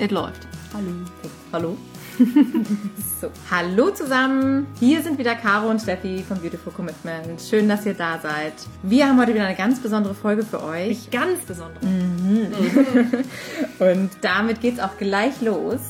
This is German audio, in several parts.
It läuft. Hallo. Hallo. so, hallo zusammen. Hier sind wieder Caro und Steffi von Beautiful Commitment. Schön, dass ihr da seid. Wir haben heute wieder eine ganz besondere Folge für euch. Nicht ganz besonders. Und damit geht's auch gleich los.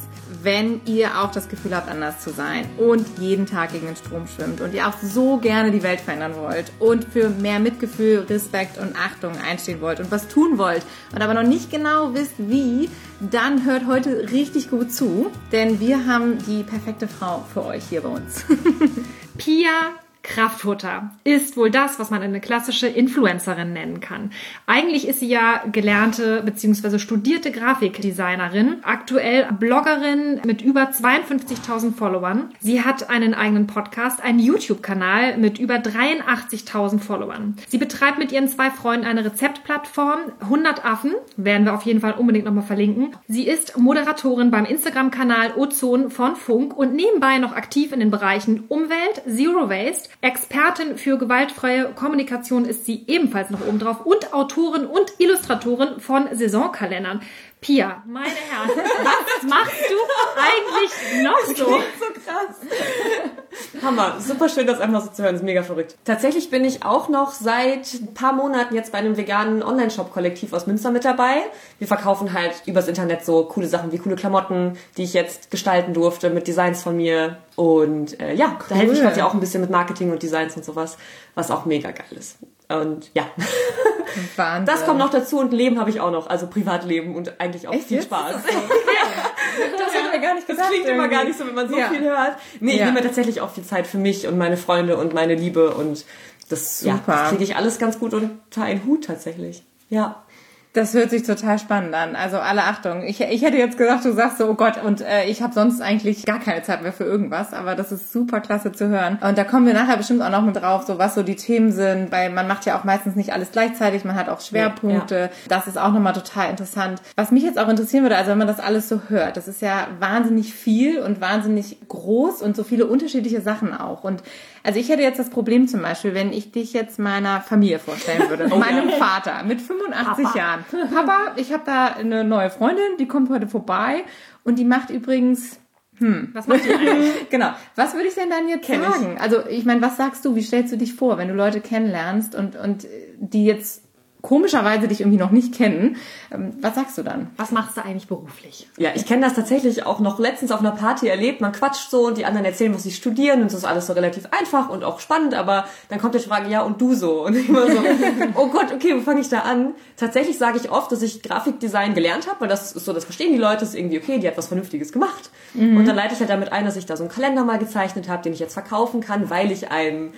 Wenn ihr auch das Gefühl habt, anders zu sein und jeden Tag gegen den Strom schwimmt und ihr auch so gerne die Welt verändern wollt und für mehr Mitgefühl, Respekt und Achtung einstehen wollt und was tun wollt und aber noch nicht genau wisst, wie, dann hört heute richtig gut zu, denn wir haben die perfekte Frau für euch hier bei uns. Pia Kraftfutter ist wohl das, was man eine klassische Influencerin nennen kann. Eigentlich ist sie ja gelernte bzw. studierte Grafikdesignerin, aktuell Bloggerin mit über 52.000 Followern. Sie hat einen eigenen Podcast, einen YouTube-Kanal mit über 83.000 Followern. Sie betreibt mit ihren zwei Freunden eine Rezeptplattform, 100 Affen, werden wir auf jeden Fall unbedingt nochmal verlinken. Sie ist Moderatorin beim Instagram-Kanal Ozon von Funk und nebenbei noch aktiv in den Bereichen Umwelt, Zero Waste, Expertin für gewaltfreie Kommunikation ist sie ebenfalls noch oben drauf und Autorin und Illustratorin von Saisonkalendern. Pia, meine Herren, was machst du eigentlich noch so? so krass. Hammer. Super schön, das einfach so zu hören. Das ist mega verrückt. Tatsächlich bin ich auch noch seit ein paar Monaten jetzt bei einem veganen Online-Shop-Kollektiv aus Münster mit dabei. Wir verkaufen halt übers Internet so coole Sachen wie coole Klamotten, die ich jetzt gestalten durfte mit Designs von mir. Und äh, ja, cool. da helfe ich quasi auch ein bisschen mit Marketing und Designs und sowas, was auch mega geil ist. Und ja. Wahnsinn. Das kommt noch dazu und Leben habe ich auch noch, also Privatleben und eigentlich auch Echt viel? Spaß. Das, so? ja. das hätte mir gar nicht gesagt. Das klingt irgendwie. immer gar nicht so, wenn man so ja. viel hört. Nee, ja. ich nehme tatsächlich auch viel Zeit für mich und meine Freunde und meine Liebe und das, ja, das kriege ich alles ganz gut unter einen Hut tatsächlich. Ja. Das hört sich total spannend an. Also alle Achtung. Ich, ich hätte jetzt gesagt, du sagst so, oh Gott, und äh, ich habe sonst eigentlich gar keine Zeit mehr für irgendwas, aber das ist super klasse zu hören. Und da kommen wir nachher bestimmt auch noch mit drauf, so was so die Themen sind, weil man macht ja auch meistens nicht alles gleichzeitig, man hat auch Schwerpunkte. Ja, ja. Das ist auch nochmal total interessant. Was mich jetzt auch interessieren würde, also wenn man das alles so hört, das ist ja wahnsinnig viel und wahnsinnig groß und so viele unterschiedliche Sachen auch. Und also ich hätte jetzt das Problem zum Beispiel, wenn ich dich jetzt meiner Familie vorstellen würde, oh, meinem. Vater mit 85 Papa. Jahren. Papa, ich habe da eine neue Freundin, die kommt heute vorbei und die macht übrigens hm. Was macht die eigentlich? genau. Was würde ich denn dann jetzt Kenn sagen? Ich. Also ich meine, was sagst du? Wie stellst du dich vor, wenn du Leute kennenlernst und und die jetzt komischerweise dich irgendwie noch nicht kennen. Ähm, was sagst du dann? Was machst du eigentlich beruflich? Ja, ich kenne das tatsächlich auch noch letztens auf einer Party erlebt. Man quatscht so und die anderen erzählen, was sie studieren und das ist alles so relativ einfach und auch spannend, aber dann kommt die Frage, ja, und du so? Und ich immer so, oh Gott, okay, wo fange ich da an? Tatsächlich sage ich oft, dass ich Grafikdesign gelernt habe, weil das ist so, das verstehen die Leute, das ist irgendwie okay, die hat was Vernünftiges gemacht. Mhm. Und dann leite ich halt damit ein, dass ich da so einen Kalender mal gezeichnet habe, den ich jetzt verkaufen kann, weil ich einen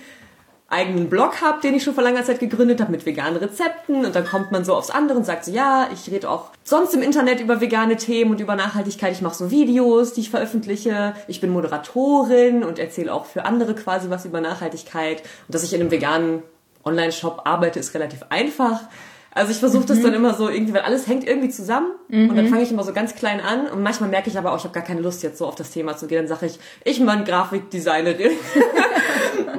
eigenen Blog habe, den ich schon vor langer Zeit gegründet habe mit veganen Rezepten und dann kommt man so aufs andere und sagt so, ja, ich rede auch sonst im Internet über vegane Themen und über Nachhaltigkeit. Ich mache so Videos, die ich veröffentliche. Ich bin Moderatorin und erzähle auch für andere quasi was über Nachhaltigkeit. Und dass ich in einem veganen Online-Shop arbeite, ist relativ einfach. Also ich versuche das mhm. dann immer so irgendwie, weil alles hängt irgendwie zusammen mhm. und dann fange ich immer so ganz klein an und manchmal merke ich aber auch, ich habe gar keine Lust jetzt so auf das Thema zu gehen. Dann sage ich, ich bin Grafikdesignerin.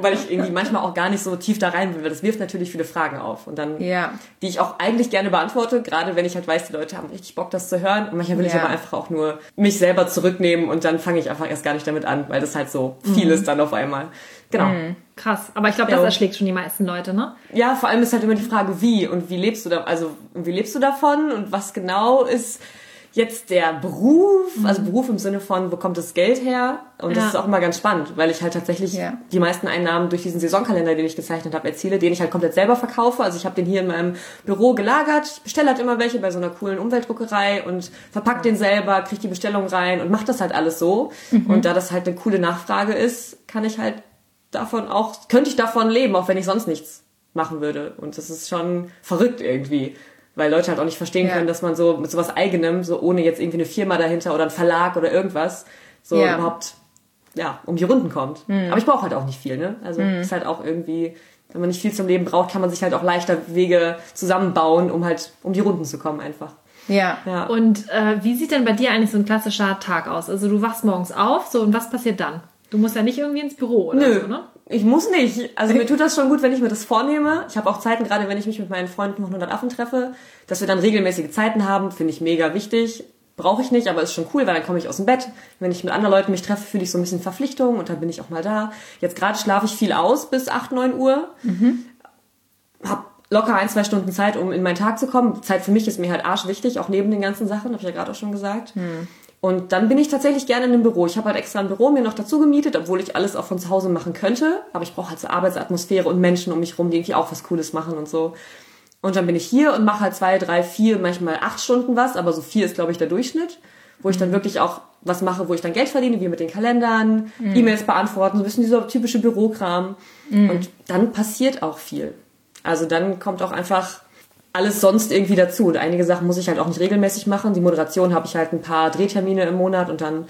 weil ich irgendwie manchmal auch gar nicht so tief da rein will, weil das wirft natürlich viele Fragen auf und dann, ja. die ich auch eigentlich gerne beantworte, gerade wenn ich halt weiß, die Leute haben richtig Bock, das zu hören und manchmal will ja. ich aber einfach auch nur mich selber zurücknehmen und dann fange ich einfach erst gar nicht damit an, weil das halt so viel mhm. ist dann auf einmal. Genau. Mhm. Krass, aber ich glaube, das erschlägt schon die meisten Leute, ne? Ja, vor allem ist halt immer die Frage, wie und wie lebst du da, also wie lebst du davon und was genau ist jetzt der Beruf, mhm. also Beruf im Sinne von, wo kommt das Geld her? Und ja. das ist auch immer ganz spannend, weil ich halt tatsächlich ja. die meisten Einnahmen durch diesen Saisonkalender, den ich gezeichnet habe, erziele, den ich halt komplett selber verkaufe. Also ich habe den hier in meinem Büro gelagert, bestelle halt immer welche bei so einer coolen Umweltdruckerei und verpack den selber, kriege die Bestellung rein und mache das halt alles so. Mhm. Und da das halt eine coole Nachfrage ist, kann ich halt davon auch, könnte ich davon leben, auch wenn ich sonst nichts machen würde. Und das ist schon verrückt irgendwie weil Leute halt auch nicht verstehen ja. können, dass man so mit sowas eigenem, so ohne jetzt irgendwie eine Firma dahinter oder ein Verlag oder irgendwas, so ja. überhaupt ja, um die Runden kommt. Mhm. Aber ich brauche halt auch nicht viel, ne? Also mhm. ist halt auch irgendwie, wenn man nicht viel zum Leben braucht, kann man sich halt auch leichter Wege zusammenbauen, um halt um die Runden zu kommen einfach. Ja. ja. Und äh, wie sieht denn bei dir eigentlich so ein klassischer Tag aus? Also du wachst morgens auf, so und was passiert dann? Du musst ja nicht irgendwie ins Büro oder Nö. so, ne? Ich muss nicht. Also mir tut das schon gut, wenn ich mir das vornehme. Ich habe auch Zeiten, gerade wenn ich mich mit meinen Freunden von 100 Affen treffe, dass wir dann regelmäßige Zeiten haben, finde ich mega wichtig. brauche ich nicht, aber ist schon cool, weil dann komme ich aus dem Bett. Wenn ich mit anderen Leuten mich treffe, fühle ich so ein bisschen Verpflichtung und dann bin ich auch mal da. Jetzt gerade schlafe ich viel aus bis 8, 9 Uhr. Mhm. Hab locker ein, zwei Stunden Zeit, um in meinen Tag zu kommen. Zeit für mich ist mir halt arsch wichtig, auch neben den ganzen Sachen, habe ich ja gerade auch schon gesagt. Mhm. Und dann bin ich tatsächlich gerne in einem Büro. Ich habe halt extra ein Büro mir noch dazu gemietet, obwohl ich alles auch von zu Hause machen könnte. Aber ich brauche halt so Arbeitsatmosphäre und Menschen um mich rum, die irgendwie auch was Cooles machen und so. Und dann bin ich hier und mache halt zwei, drei, vier, manchmal acht Stunden was, aber so vier ist, glaube ich, der Durchschnitt, wo ich dann wirklich auch was mache, wo ich dann Geld verdiene, wie mit den Kalendern, mhm. E-Mails beantworten, so ein bisschen dieser typische Bürokram. Mhm. Und dann passiert auch viel. Also dann kommt auch einfach alles sonst irgendwie dazu. Und einige Sachen muss ich halt auch nicht regelmäßig machen. Die Moderation habe ich halt ein paar Drehtermine im Monat und dann,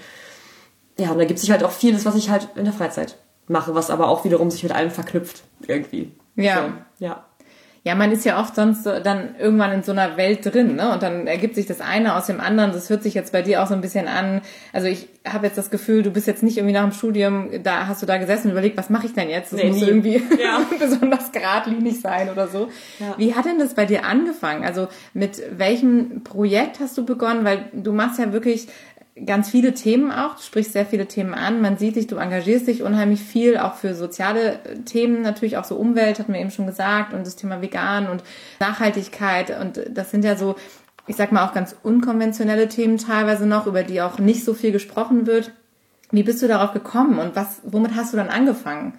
ja, und da gibt sich halt auch vieles, was ich halt in der Freizeit mache, was aber auch wiederum sich mit allem verknüpft irgendwie. Ja. So, ja. Ja, man ist ja oft sonst so, dann irgendwann in so einer Welt drin, ne? Und dann ergibt sich das eine aus dem anderen. Das hört sich jetzt bei dir auch so ein bisschen an. Also ich habe jetzt das Gefühl, du bist jetzt nicht irgendwie nach dem Studium, da hast du da gesessen und überlegt, was mache ich denn jetzt? Das nee, muss nie. irgendwie ja. besonders geradlinig sein oder so. Ja. Wie hat denn das bei dir angefangen? Also mit welchem Projekt hast du begonnen? Weil du machst ja wirklich ganz viele Themen auch. Du sprichst sehr viele Themen an. Man sieht dich, du engagierst dich unheimlich viel, auch für soziale äh, Themen, natürlich auch so Umwelt, hat mir eben schon gesagt, und das Thema Vegan und Nachhaltigkeit. Und das sind ja so, ich sag mal, auch ganz unkonventionelle Themen teilweise noch, über die auch nicht so viel gesprochen wird. Wie bist du darauf gekommen und was, womit hast du dann angefangen?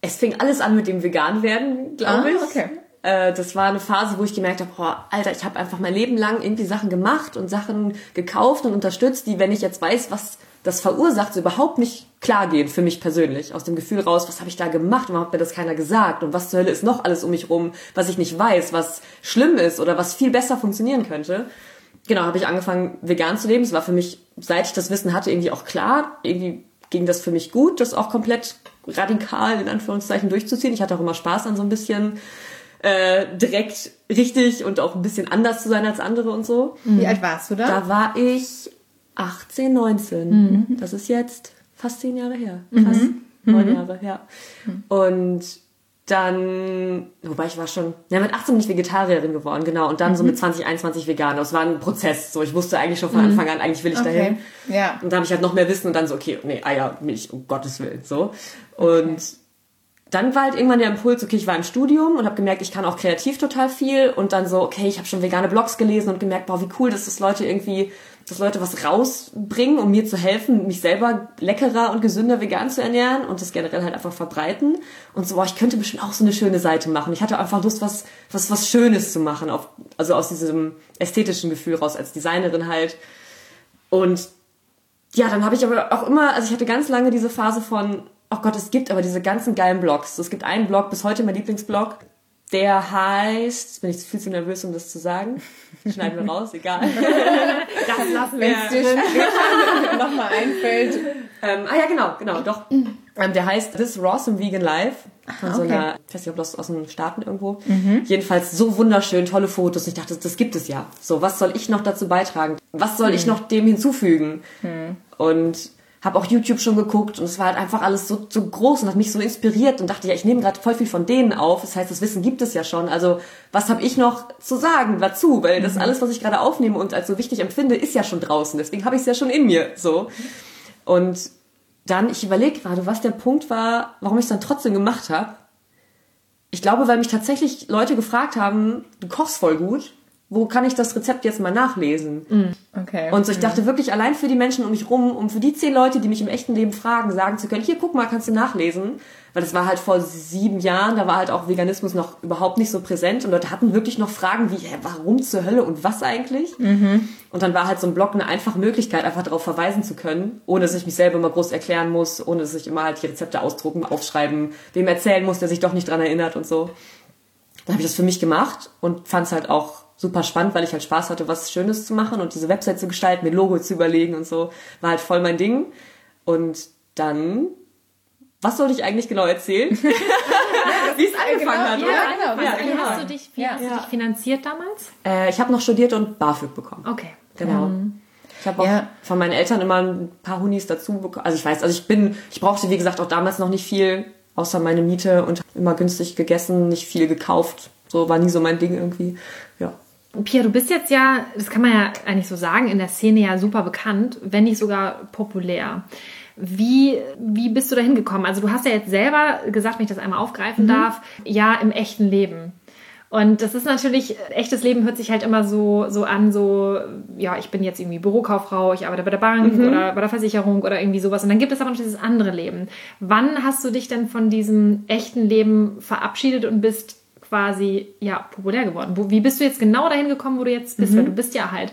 Es fing alles an mit dem Vegan-Werden, glaube ah, ich. Okay. Äh, das war eine Phase, wo ich gemerkt habe, boah, Alter, ich habe einfach mein Leben lang irgendwie Sachen gemacht und Sachen gekauft und unterstützt, die, wenn ich jetzt weiß, was das verursacht, so überhaupt nicht klar gehen für mich persönlich. Aus dem Gefühl raus, was habe ich da gemacht? Warum hat mir das keiner gesagt? Und was zur Hölle ist noch alles um mich rum, was ich nicht weiß, was schlimm ist oder was viel besser funktionieren könnte? Genau, habe ich angefangen, vegan zu leben. Es war für mich, seit ich das Wissen hatte, irgendwie auch klar. Irgendwie ging das für mich gut, das auch komplett radikal in Anführungszeichen durchzuziehen. Ich hatte auch immer Spaß an so ein bisschen äh, direkt richtig und auch ein bisschen anders zu sein als andere und so. Wie alt warst du da? Da war ich 18, 19. Mhm. Das ist jetzt fast zehn Jahre her. Fast mhm. neun Jahre her. Mhm. Und dann, wobei ich war schon, ja, mit 18 bin ich Vegetarierin geworden, genau. Und dann mhm. so mit 20, 21 vegan. Das war ein Prozess. So, ich wusste eigentlich schon von mhm. Anfang an, eigentlich will ich okay. dahin. Ja. Und dann habe ich halt noch mehr Wissen und dann so, okay, nee, Eier, Milch, um Gottes Willen, so. Und okay dann war halt irgendwann der Impuls, okay, ich war im Studium und habe gemerkt, ich kann auch kreativ total viel und dann so, okay, ich habe schon vegane Blogs gelesen und gemerkt, boah, wie cool, dass das Leute irgendwie, dass Leute was rausbringen, um mir zu helfen, mich selber leckerer und gesünder vegan zu ernähren und das generell halt einfach verbreiten und so, boah, ich könnte bestimmt auch so eine schöne Seite machen. Ich hatte einfach Lust, was was was Schönes zu machen, auf, also aus diesem ästhetischen Gefühl raus als Designerin halt und ja, dann habe ich aber auch immer, also ich hatte ganz lange diese Phase von oh Gott, es gibt aber diese ganzen geilen Blogs. Es gibt einen Blog, bis heute mein Lieblingsblog, der heißt, jetzt bin ich viel zu nervös, um das zu sagen. Schneiden wir raus, egal. das lassen wir. Wenn es dir nochmal einfällt. Ähm, ah ja, genau, genau, doch. Ähm, der heißt This Rawsome Vegan Life. Von okay. so einer, ich weiß nicht, ob das aus den Staaten irgendwo. Mhm. Jedenfalls so wunderschön, tolle Fotos. Ich dachte, das gibt es ja. So, was soll ich noch dazu beitragen? Was soll mhm. ich noch dem hinzufügen? Mhm. Und habe auch YouTube schon geguckt und es war halt einfach alles so, so groß und hat mich so inspiriert und dachte, ja, ich nehme gerade voll viel von denen auf. Das heißt, das Wissen gibt es ja schon. Also was habe ich noch zu sagen dazu? Weil das mhm. alles, was ich gerade aufnehme und als so wichtig empfinde, ist ja schon draußen. Deswegen habe ich es ja schon in mir. So. Und dann, ich überlege gerade, was der Punkt war, warum ich es dann trotzdem gemacht habe. Ich glaube, weil mich tatsächlich Leute gefragt haben, du kochst voll gut wo kann ich das Rezept jetzt mal nachlesen? Mm, okay. Und so, ich dachte wirklich allein für die Menschen um mich rum, um für die zehn Leute, die mich im echten Leben fragen, sagen zu können, hier, guck mal, kannst du nachlesen. Weil das war halt vor sieben Jahren, da war halt auch Veganismus noch überhaupt nicht so präsent und Leute hatten wirklich noch Fragen wie, hä, warum zur Hölle und was eigentlich? Mhm. Und dann war halt so ein Blog eine einfache Möglichkeit, einfach darauf verweisen zu können, ohne dass ich mich selber immer groß erklären muss, ohne dass ich immer halt die Rezepte ausdrucken, aufschreiben, wem erzählen muss, der sich doch nicht dran erinnert und so. Dann habe ich das für mich gemacht und fand es halt auch super spannend, weil ich halt Spaß hatte, was Schönes zu machen und diese Website zu gestalten, mir Logo zu überlegen und so, war halt voll mein Ding. Und dann, was soll ich eigentlich genau erzählen? wie es angefangen genau, hat, ja, oder? Genau, ja, wie genau. hast du dich, wie ja. hast du dich finanziert damals? Äh, ich habe noch studiert und BAföG bekommen. Okay. Genau. Mhm. Ich habe auch ja. von meinen Eltern immer ein paar Hunis dazu bekommen. Also ich weiß, also ich bin, ich brauchte wie gesagt auch damals noch nicht viel, außer meine Miete und immer günstig gegessen, nicht viel gekauft. So war nie so mein Ding irgendwie. Pia, du bist jetzt ja, das kann man ja eigentlich so sagen, in der Szene ja super bekannt, wenn nicht sogar populär. Wie, wie bist du da hingekommen? Also du hast ja jetzt selber gesagt, wenn ich das einmal aufgreifen mhm. darf, ja, im echten Leben. Und das ist natürlich, echtes Leben hört sich halt immer so, so an, so, ja, ich bin jetzt irgendwie Bürokauffrau, ich arbeite bei der Bank mhm. oder bei der Versicherung oder irgendwie sowas. Und dann gibt es aber noch dieses andere Leben. Wann hast du dich denn von diesem echten Leben verabschiedet und bist quasi, ja, populär geworden? Wo, wie bist du jetzt genau dahin gekommen, wo du jetzt bist? Mhm. Weil du bist ja halt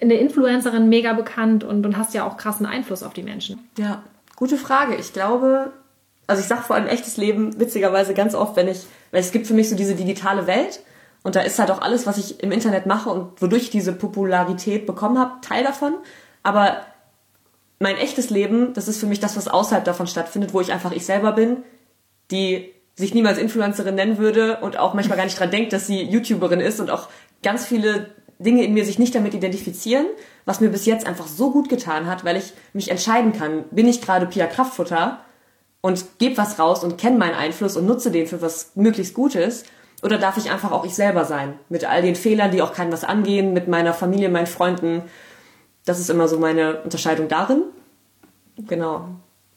eine Influencerin, mega bekannt und, und hast ja auch krassen Einfluss auf die Menschen. Ja, gute Frage. Ich glaube, also ich sage vor allem echtes Leben witzigerweise ganz oft, wenn ich, weil es gibt für mich so diese digitale Welt und da ist halt auch alles, was ich im Internet mache und wodurch ich diese Popularität bekommen habe, Teil davon. Aber mein echtes Leben, das ist für mich das, was außerhalb davon stattfindet, wo ich einfach ich selber bin, die sich niemals Influencerin nennen würde und auch manchmal gar nicht dran denkt, dass sie YouTuberin ist und auch ganz viele Dinge in mir sich nicht damit identifizieren, was mir bis jetzt einfach so gut getan hat, weil ich mich entscheiden kann, bin ich gerade Pia Kraftfutter und gebe was raus und kenne meinen Einfluss und nutze den für was möglichst Gutes? Oder darf ich einfach auch ich selber sein? Mit all den Fehlern, die auch keinem was angehen, mit meiner Familie, meinen Freunden. Das ist immer so meine Unterscheidung darin. Genau.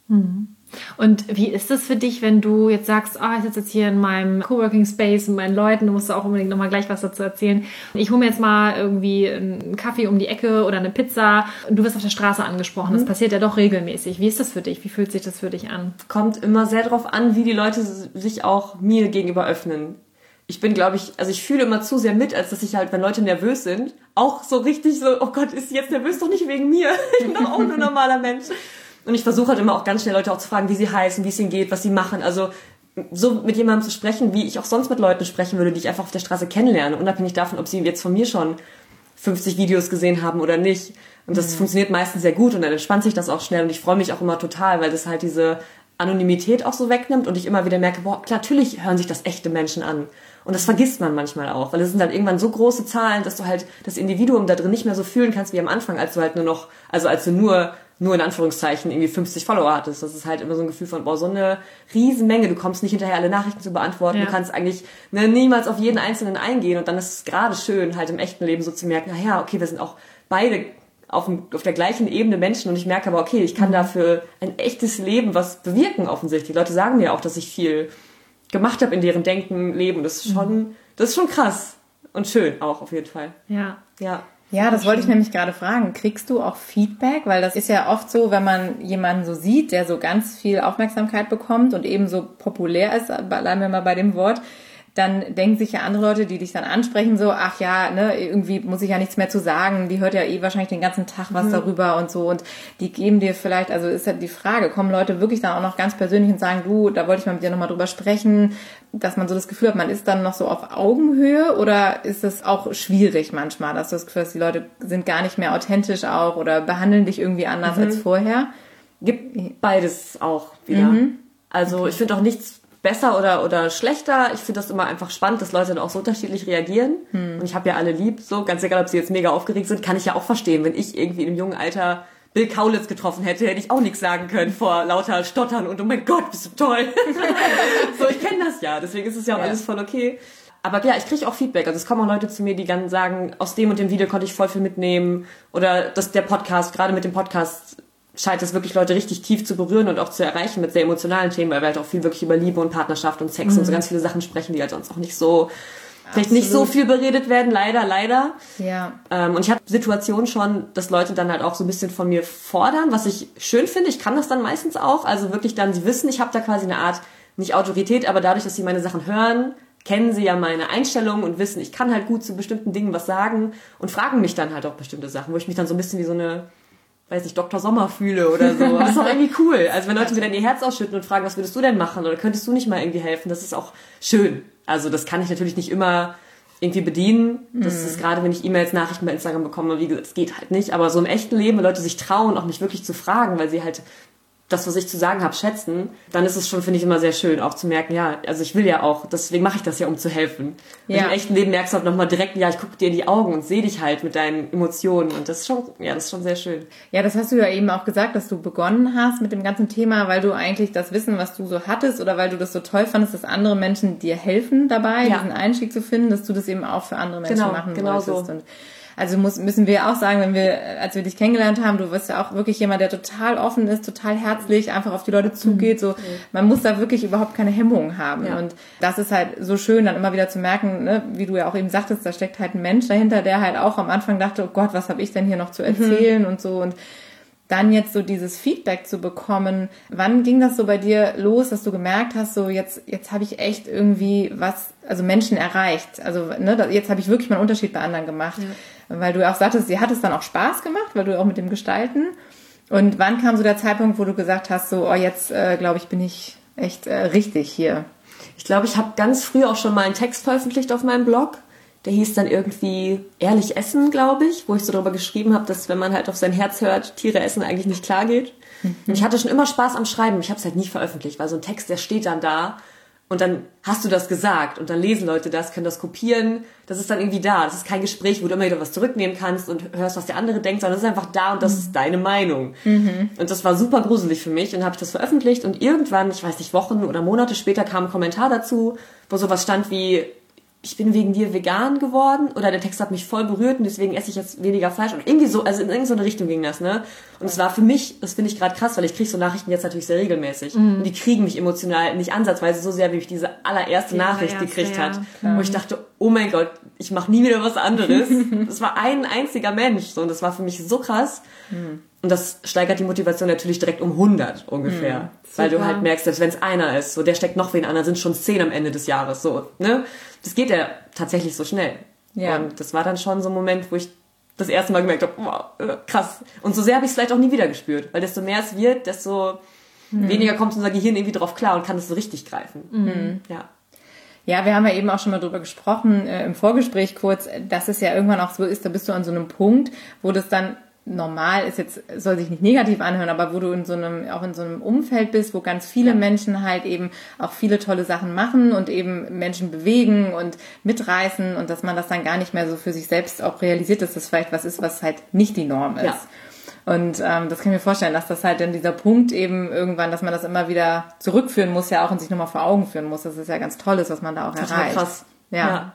Mhm. Und wie ist es für dich, wenn du jetzt sagst, ah, oh, ich sitze jetzt hier in meinem Coworking Space mit meinen Leuten, du musst auch unbedingt nochmal gleich was dazu erzählen. Ich hole mir jetzt mal irgendwie einen Kaffee um die Ecke oder eine Pizza und du wirst auf der Straße angesprochen. Mhm. Das passiert ja doch regelmäßig. Wie ist das für dich? Wie fühlt sich das für dich an? Kommt immer sehr darauf an, wie die Leute sich auch mir gegenüber öffnen. Ich bin, glaube ich, also ich fühle immer zu sehr mit, als dass ich halt, wenn Leute nervös sind, auch so richtig so, oh Gott, ist sie jetzt nervös? Doch nicht wegen mir. Ich bin doch auch nur normaler Mensch. Und ich versuche halt immer auch ganz schnell Leute auch zu fragen, wie sie heißen, wie es ihnen geht, was sie machen. Also so mit jemandem zu sprechen, wie ich auch sonst mit Leuten sprechen würde, die ich einfach auf der Straße kennenlerne, unabhängig davon, ob sie jetzt von mir schon 50 Videos gesehen haben oder nicht. Und das mhm. funktioniert meistens sehr gut und dann entspannt sich das auch schnell und ich freue mich auch immer total, weil das halt diese Anonymität auch so wegnimmt und ich immer wieder merke, boah, klar, natürlich hören sich das echte Menschen an. Und das vergisst man manchmal auch, weil es sind dann irgendwann so große Zahlen, dass du halt das Individuum da drin nicht mehr so fühlen kannst wie am Anfang, als du halt nur noch, also als du nur nur in Anführungszeichen irgendwie 50 Follower hattest. Das ist halt immer so ein Gefühl von, boah, so eine Riesenmenge. Du kommst nicht hinterher, alle Nachrichten zu beantworten. Ja. Du kannst eigentlich ne, niemals auf jeden Einzelnen eingehen. Und dann ist es gerade schön, halt im echten Leben so zu merken, na ja, okay, wir sind auch beide auf, dem, auf der gleichen Ebene Menschen und ich merke aber, okay, ich kann mhm. dafür ein echtes Leben was bewirken offensichtlich. Die Leute sagen mir auch, dass ich viel gemacht habe in deren Denken, Leben. Das ist schon, mhm. das ist schon krass und schön auch auf jeden Fall. Ja. Ja. Ja, das wollte ich nämlich gerade fragen. Kriegst du auch Feedback? Weil das ist ja oft so, wenn man jemanden so sieht, der so ganz viel Aufmerksamkeit bekommt und eben so populär ist, bleiben wir mal bei dem Wort, dann denken sich ja andere Leute, die dich dann ansprechen, so, ach ja, ne, irgendwie muss ich ja nichts mehr zu sagen, die hört ja eh wahrscheinlich den ganzen Tag was mhm. darüber und so und die geben dir vielleicht, also ist ja die Frage, kommen Leute wirklich dann auch noch ganz persönlich und sagen, du, da wollte ich mal mit dir nochmal drüber sprechen, dass man so das Gefühl hat, man ist dann noch so auf Augenhöhe oder ist es auch schwierig manchmal, dass du das Gefühl hast, die Leute sind gar nicht mehr authentisch auch oder behandeln dich irgendwie anders mhm. als vorher? Gibt beides auch wieder. Mhm. Also okay. ich finde auch nichts besser oder, oder schlechter. Ich finde das immer einfach spannend, dass Leute dann auch so unterschiedlich reagieren. Hm. Und ich habe ja alle lieb, so ganz egal, ob sie jetzt mega aufgeregt sind, kann ich ja auch verstehen. Wenn ich irgendwie in einem jungen Alter Bill Kaulitz getroffen hätte, hätte ich auch nichts sagen können vor lauter Stottern und oh mein Gott, bist du toll. so, ich kenne das ja, deswegen ist es ja auch ja. alles voll okay. Aber ja, ich kriege auch Feedback. Also es kommen auch Leute zu mir, die dann sagen, aus dem und dem Video konnte ich voll viel mitnehmen. Oder dass der Podcast, gerade mit dem Podcast, scheint es wirklich Leute richtig tief zu berühren und auch zu erreichen mit sehr emotionalen Themen, weil wir halt auch viel wirklich über Liebe und Partnerschaft und Sex mhm. und so mhm. ganz viele Sachen sprechen, die halt sonst auch nicht so vielleicht nicht so viel beredet werden, leider, leider. Ja. Ähm, und ich habe Situationen schon, dass Leute dann halt auch so ein bisschen von mir fordern, was ich schön finde. Ich kann das dann meistens auch. Also wirklich dann, sie wissen, ich habe da quasi eine Art, nicht Autorität, aber dadurch, dass sie meine Sachen hören, kennen sie ja meine Einstellung und wissen, ich kann halt gut zu bestimmten Dingen was sagen und fragen mich dann halt auch bestimmte Sachen, wo ich mich dann so ein bisschen wie so eine weiß nicht, Dr. Sommer fühle oder so. Das ist auch irgendwie cool. Also wenn Leute mir dann ihr Herz ausschütten und fragen, was würdest du denn machen oder könntest du nicht mal irgendwie helfen, das ist auch schön. Also das kann ich natürlich nicht immer irgendwie bedienen. Das mhm. ist gerade, wenn ich E-Mails, Nachrichten bei Instagram bekomme, wie gesagt, das geht halt nicht. Aber so im echten Leben, wenn Leute sich trauen, auch mich wirklich zu fragen, weil sie halt das, was ich zu sagen habe, schätzen, dann ist es schon, finde ich, immer sehr schön, auch zu merken, ja, also ich will ja auch, deswegen mache ich das ja, um zu helfen. Ja. Und Im echten Leben merkst du halt nochmal direkt, ja, ich gucke dir in die Augen und sehe dich halt mit deinen Emotionen und das ist schon, ja, das ist schon sehr schön. Ja, das hast du ja eben auch gesagt, dass du begonnen hast mit dem ganzen Thema, weil du eigentlich das Wissen, was du so hattest oder weil du das so toll fandest, dass andere Menschen dir helfen dabei, ja. diesen Einstieg zu finden, dass du das eben auch für andere Menschen genau, machen genau wolltest. So. Und also muss, müssen wir auch sagen, wenn wir, als wir dich kennengelernt haben, du wirst ja auch wirklich jemand, der total offen ist, total herzlich, einfach auf die Leute zugeht. So, man muss da wirklich überhaupt keine Hemmungen haben. Ja. Und das ist halt so schön, dann immer wieder zu merken, ne, wie du ja auch eben sagtest, da steckt halt ein Mensch dahinter, der halt auch am Anfang dachte, oh Gott, was habe ich denn hier noch zu mhm. erzählen mhm. und so. Und dann jetzt so dieses Feedback zu bekommen. Wann ging das so bei dir los, dass du gemerkt hast, so jetzt jetzt habe ich echt irgendwie was, also Menschen erreicht. Also ne, jetzt habe ich wirklich mal einen Unterschied bei anderen gemacht. Ja weil du auch sagtest, sie hat es dann auch Spaß gemacht, weil du auch mit dem Gestalten. Und wann kam so der Zeitpunkt, wo du gesagt hast, so, oh, jetzt äh, glaube ich, bin ich echt äh, richtig hier? Ich glaube, ich habe ganz früh auch schon mal einen Text veröffentlicht auf meinem Blog. Der hieß dann irgendwie Ehrlich Essen, glaube ich, wo ich so darüber geschrieben habe, dass wenn man halt auf sein Herz hört, Tiere essen eigentlich nicht klar geht. Mhm. Und ich hatte schon immer Spaß am Schreiben. Ich habe es halt nie veröffentlicht, weil so ein Text, der steht dann da und dann hast du das gesagt und dann lesen Leute das, können das kopieren. Das ist dann irgendwie da. Das ist kein Gespräch, wo du immer wieder was zurücknehmen kannst und hörst, was der andere denkt, sondern das ist einfach da und das mhm. ist deine Meinung. Mhm. Und das war super gruselig für mich und habe ich das veröffentlicht und irgendwann, ich weiß nicht, Wochen oder Monate später kam ein Kommentar dazu, wo sowas stand wie, ich bin wegen dir vegan geworden oder der Text hat mich voll berührt und deswegen esse ich jetzt weniger Fleisch und irgendwie so, also in irgendeine Richtung ging das, ne? Und es war für mich, das finde ich gerade krass, weil ich kriege so Nachrichten jetzt natürlich sehr regelmäßig mhm. und die kriegen mich emotional nicht ansatzweise so sehr, wie ich diese allererste die Nachricht allererste, gekriegt ja. hat, wo ich dachte, oh mein Gott, ich mache nie wieder was anderes. das war ein einziger Mensch so und das war für mich so krass. Mhm. Und das steigert die Motivation natürlich direkt um 100 ungefähr. Mhm, weil du halt merkst, dass wenn es einer ist, so der steckt noch wen an, dann sind schon zehn am Ende des Jahres, so, ne? Das geht ja tatsächlich so schnell. Ja. Und das war dann schon so ein Moment, wo ich das erste Mal gemerkt habe, wow, äh, krass. Und so sehr habe ich es vielleicht auch nie wieder gespürt. Weil desto mehr es wird, desto mhm. weniger kommt unser Gehirn irgendwie drauf klar und kann es so richtig greifen. Mhm. Ja. Ja, wir haben ja eben auch schon mal drüber gesprochen, äh, im Vorgespräch kurz, dass es ja irgendwann auch so ist, da bist du an so einem Punkt, wo das dann normal ist jetzt, soll sich nicht negativ anhören, aber wo du in so einem, auch in so einem Umfeld bist, wo ganz viele ja. Menschen halt eben auch viele tolle Sachen machen und eben Menschen bewegen und mitreißen und dass man das dann gar nicht mehr so für sich selbst auch realisiert, dass das vielleicht was ist, was halt nicht die Norm ist. Ja. Und ähm, das kann ich mir vorstellen, dass das halt dann dieser Punkt eben irgendwann, dass man das immer wieder zurückführen muss, ja auch und sich nochmal vor Augen führen muss. Das ist ja ganz tolles, was man da auch Total erreicht. Krass. Ja. ja.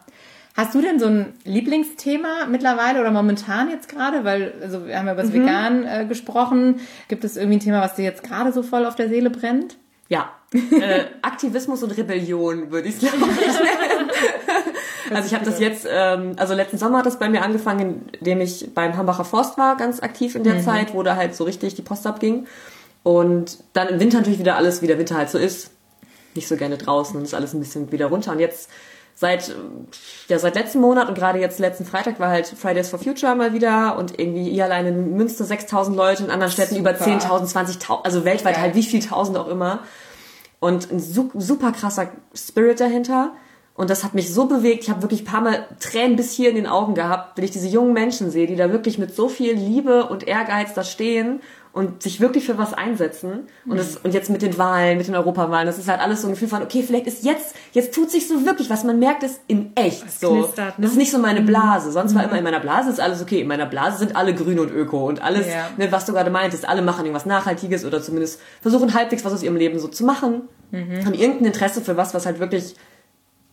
Hast du denn so ein Lieblingsthema mittlerweile oder momentan jetzt gerade? Weil, also wir haben ja über das mhm. Vegan äh, gesprochen. Gibt es irgendwie ein Thema, was dir jetzt gerade so voll auf der Seele brennt? Ja. äh, Aktivismus und Rebellion würde ich sagen. also ich habe das jetzt, ähm, also letzten Sommer hat das bei mir angefangen, indem ich beim Hambacher Forst war, ganz aktiv in der mhm. Zeit, wo da halt so richtig die Post abging. Und dann im Winter natürlich wieder alles, wie der Winter halt so ist. Nicht so gerne draußen und ist alles ein bisschen wieder runter. Und jetzt seit, ja, seit letzten Monat und gerade jetzt letzten Freitag war halt Fridays for Future mal wieder und irgendwie hier allein in Münster 6000 Leute, in anderen Städten super. über 10.000, 20.000, also weltweit ja. halt wie viel tausend auch immer. Und ein super krasser Spirit dahinter. Und das hat mich so bewegt. Ich habe wirklich ein paar Mal Tränen bis hier in den Augen gehabt, wenn ich diese jungen Menschen sehe, die da wirklich mit so viel Liebe und Ehrgeiz da stehen und sich wirklich für was einsetzen. Und, das, und jetzt mit den Wahlen, mit den Europawahlen, das ist halt alles so ein Gefühl von, okay, vielleicht ist jetzt, jetzt tut sich so wirklich was. Man merkt es in echt. Das so. Knistert, ne? Das ist nicht so meine mhm. Blase. Sonst mhm. war immer in meiner Blase ist alles okay. In meiner Blase sind alle grün und öko und alles, ja. ne, was du gerade meintest, alle machen irgendwas Nachhaltiges oder zumindest versuchen halbwegs was aus ihrem Leben so zu machen. Mhm. Haben irgendein Interesse für was, was halt wirklich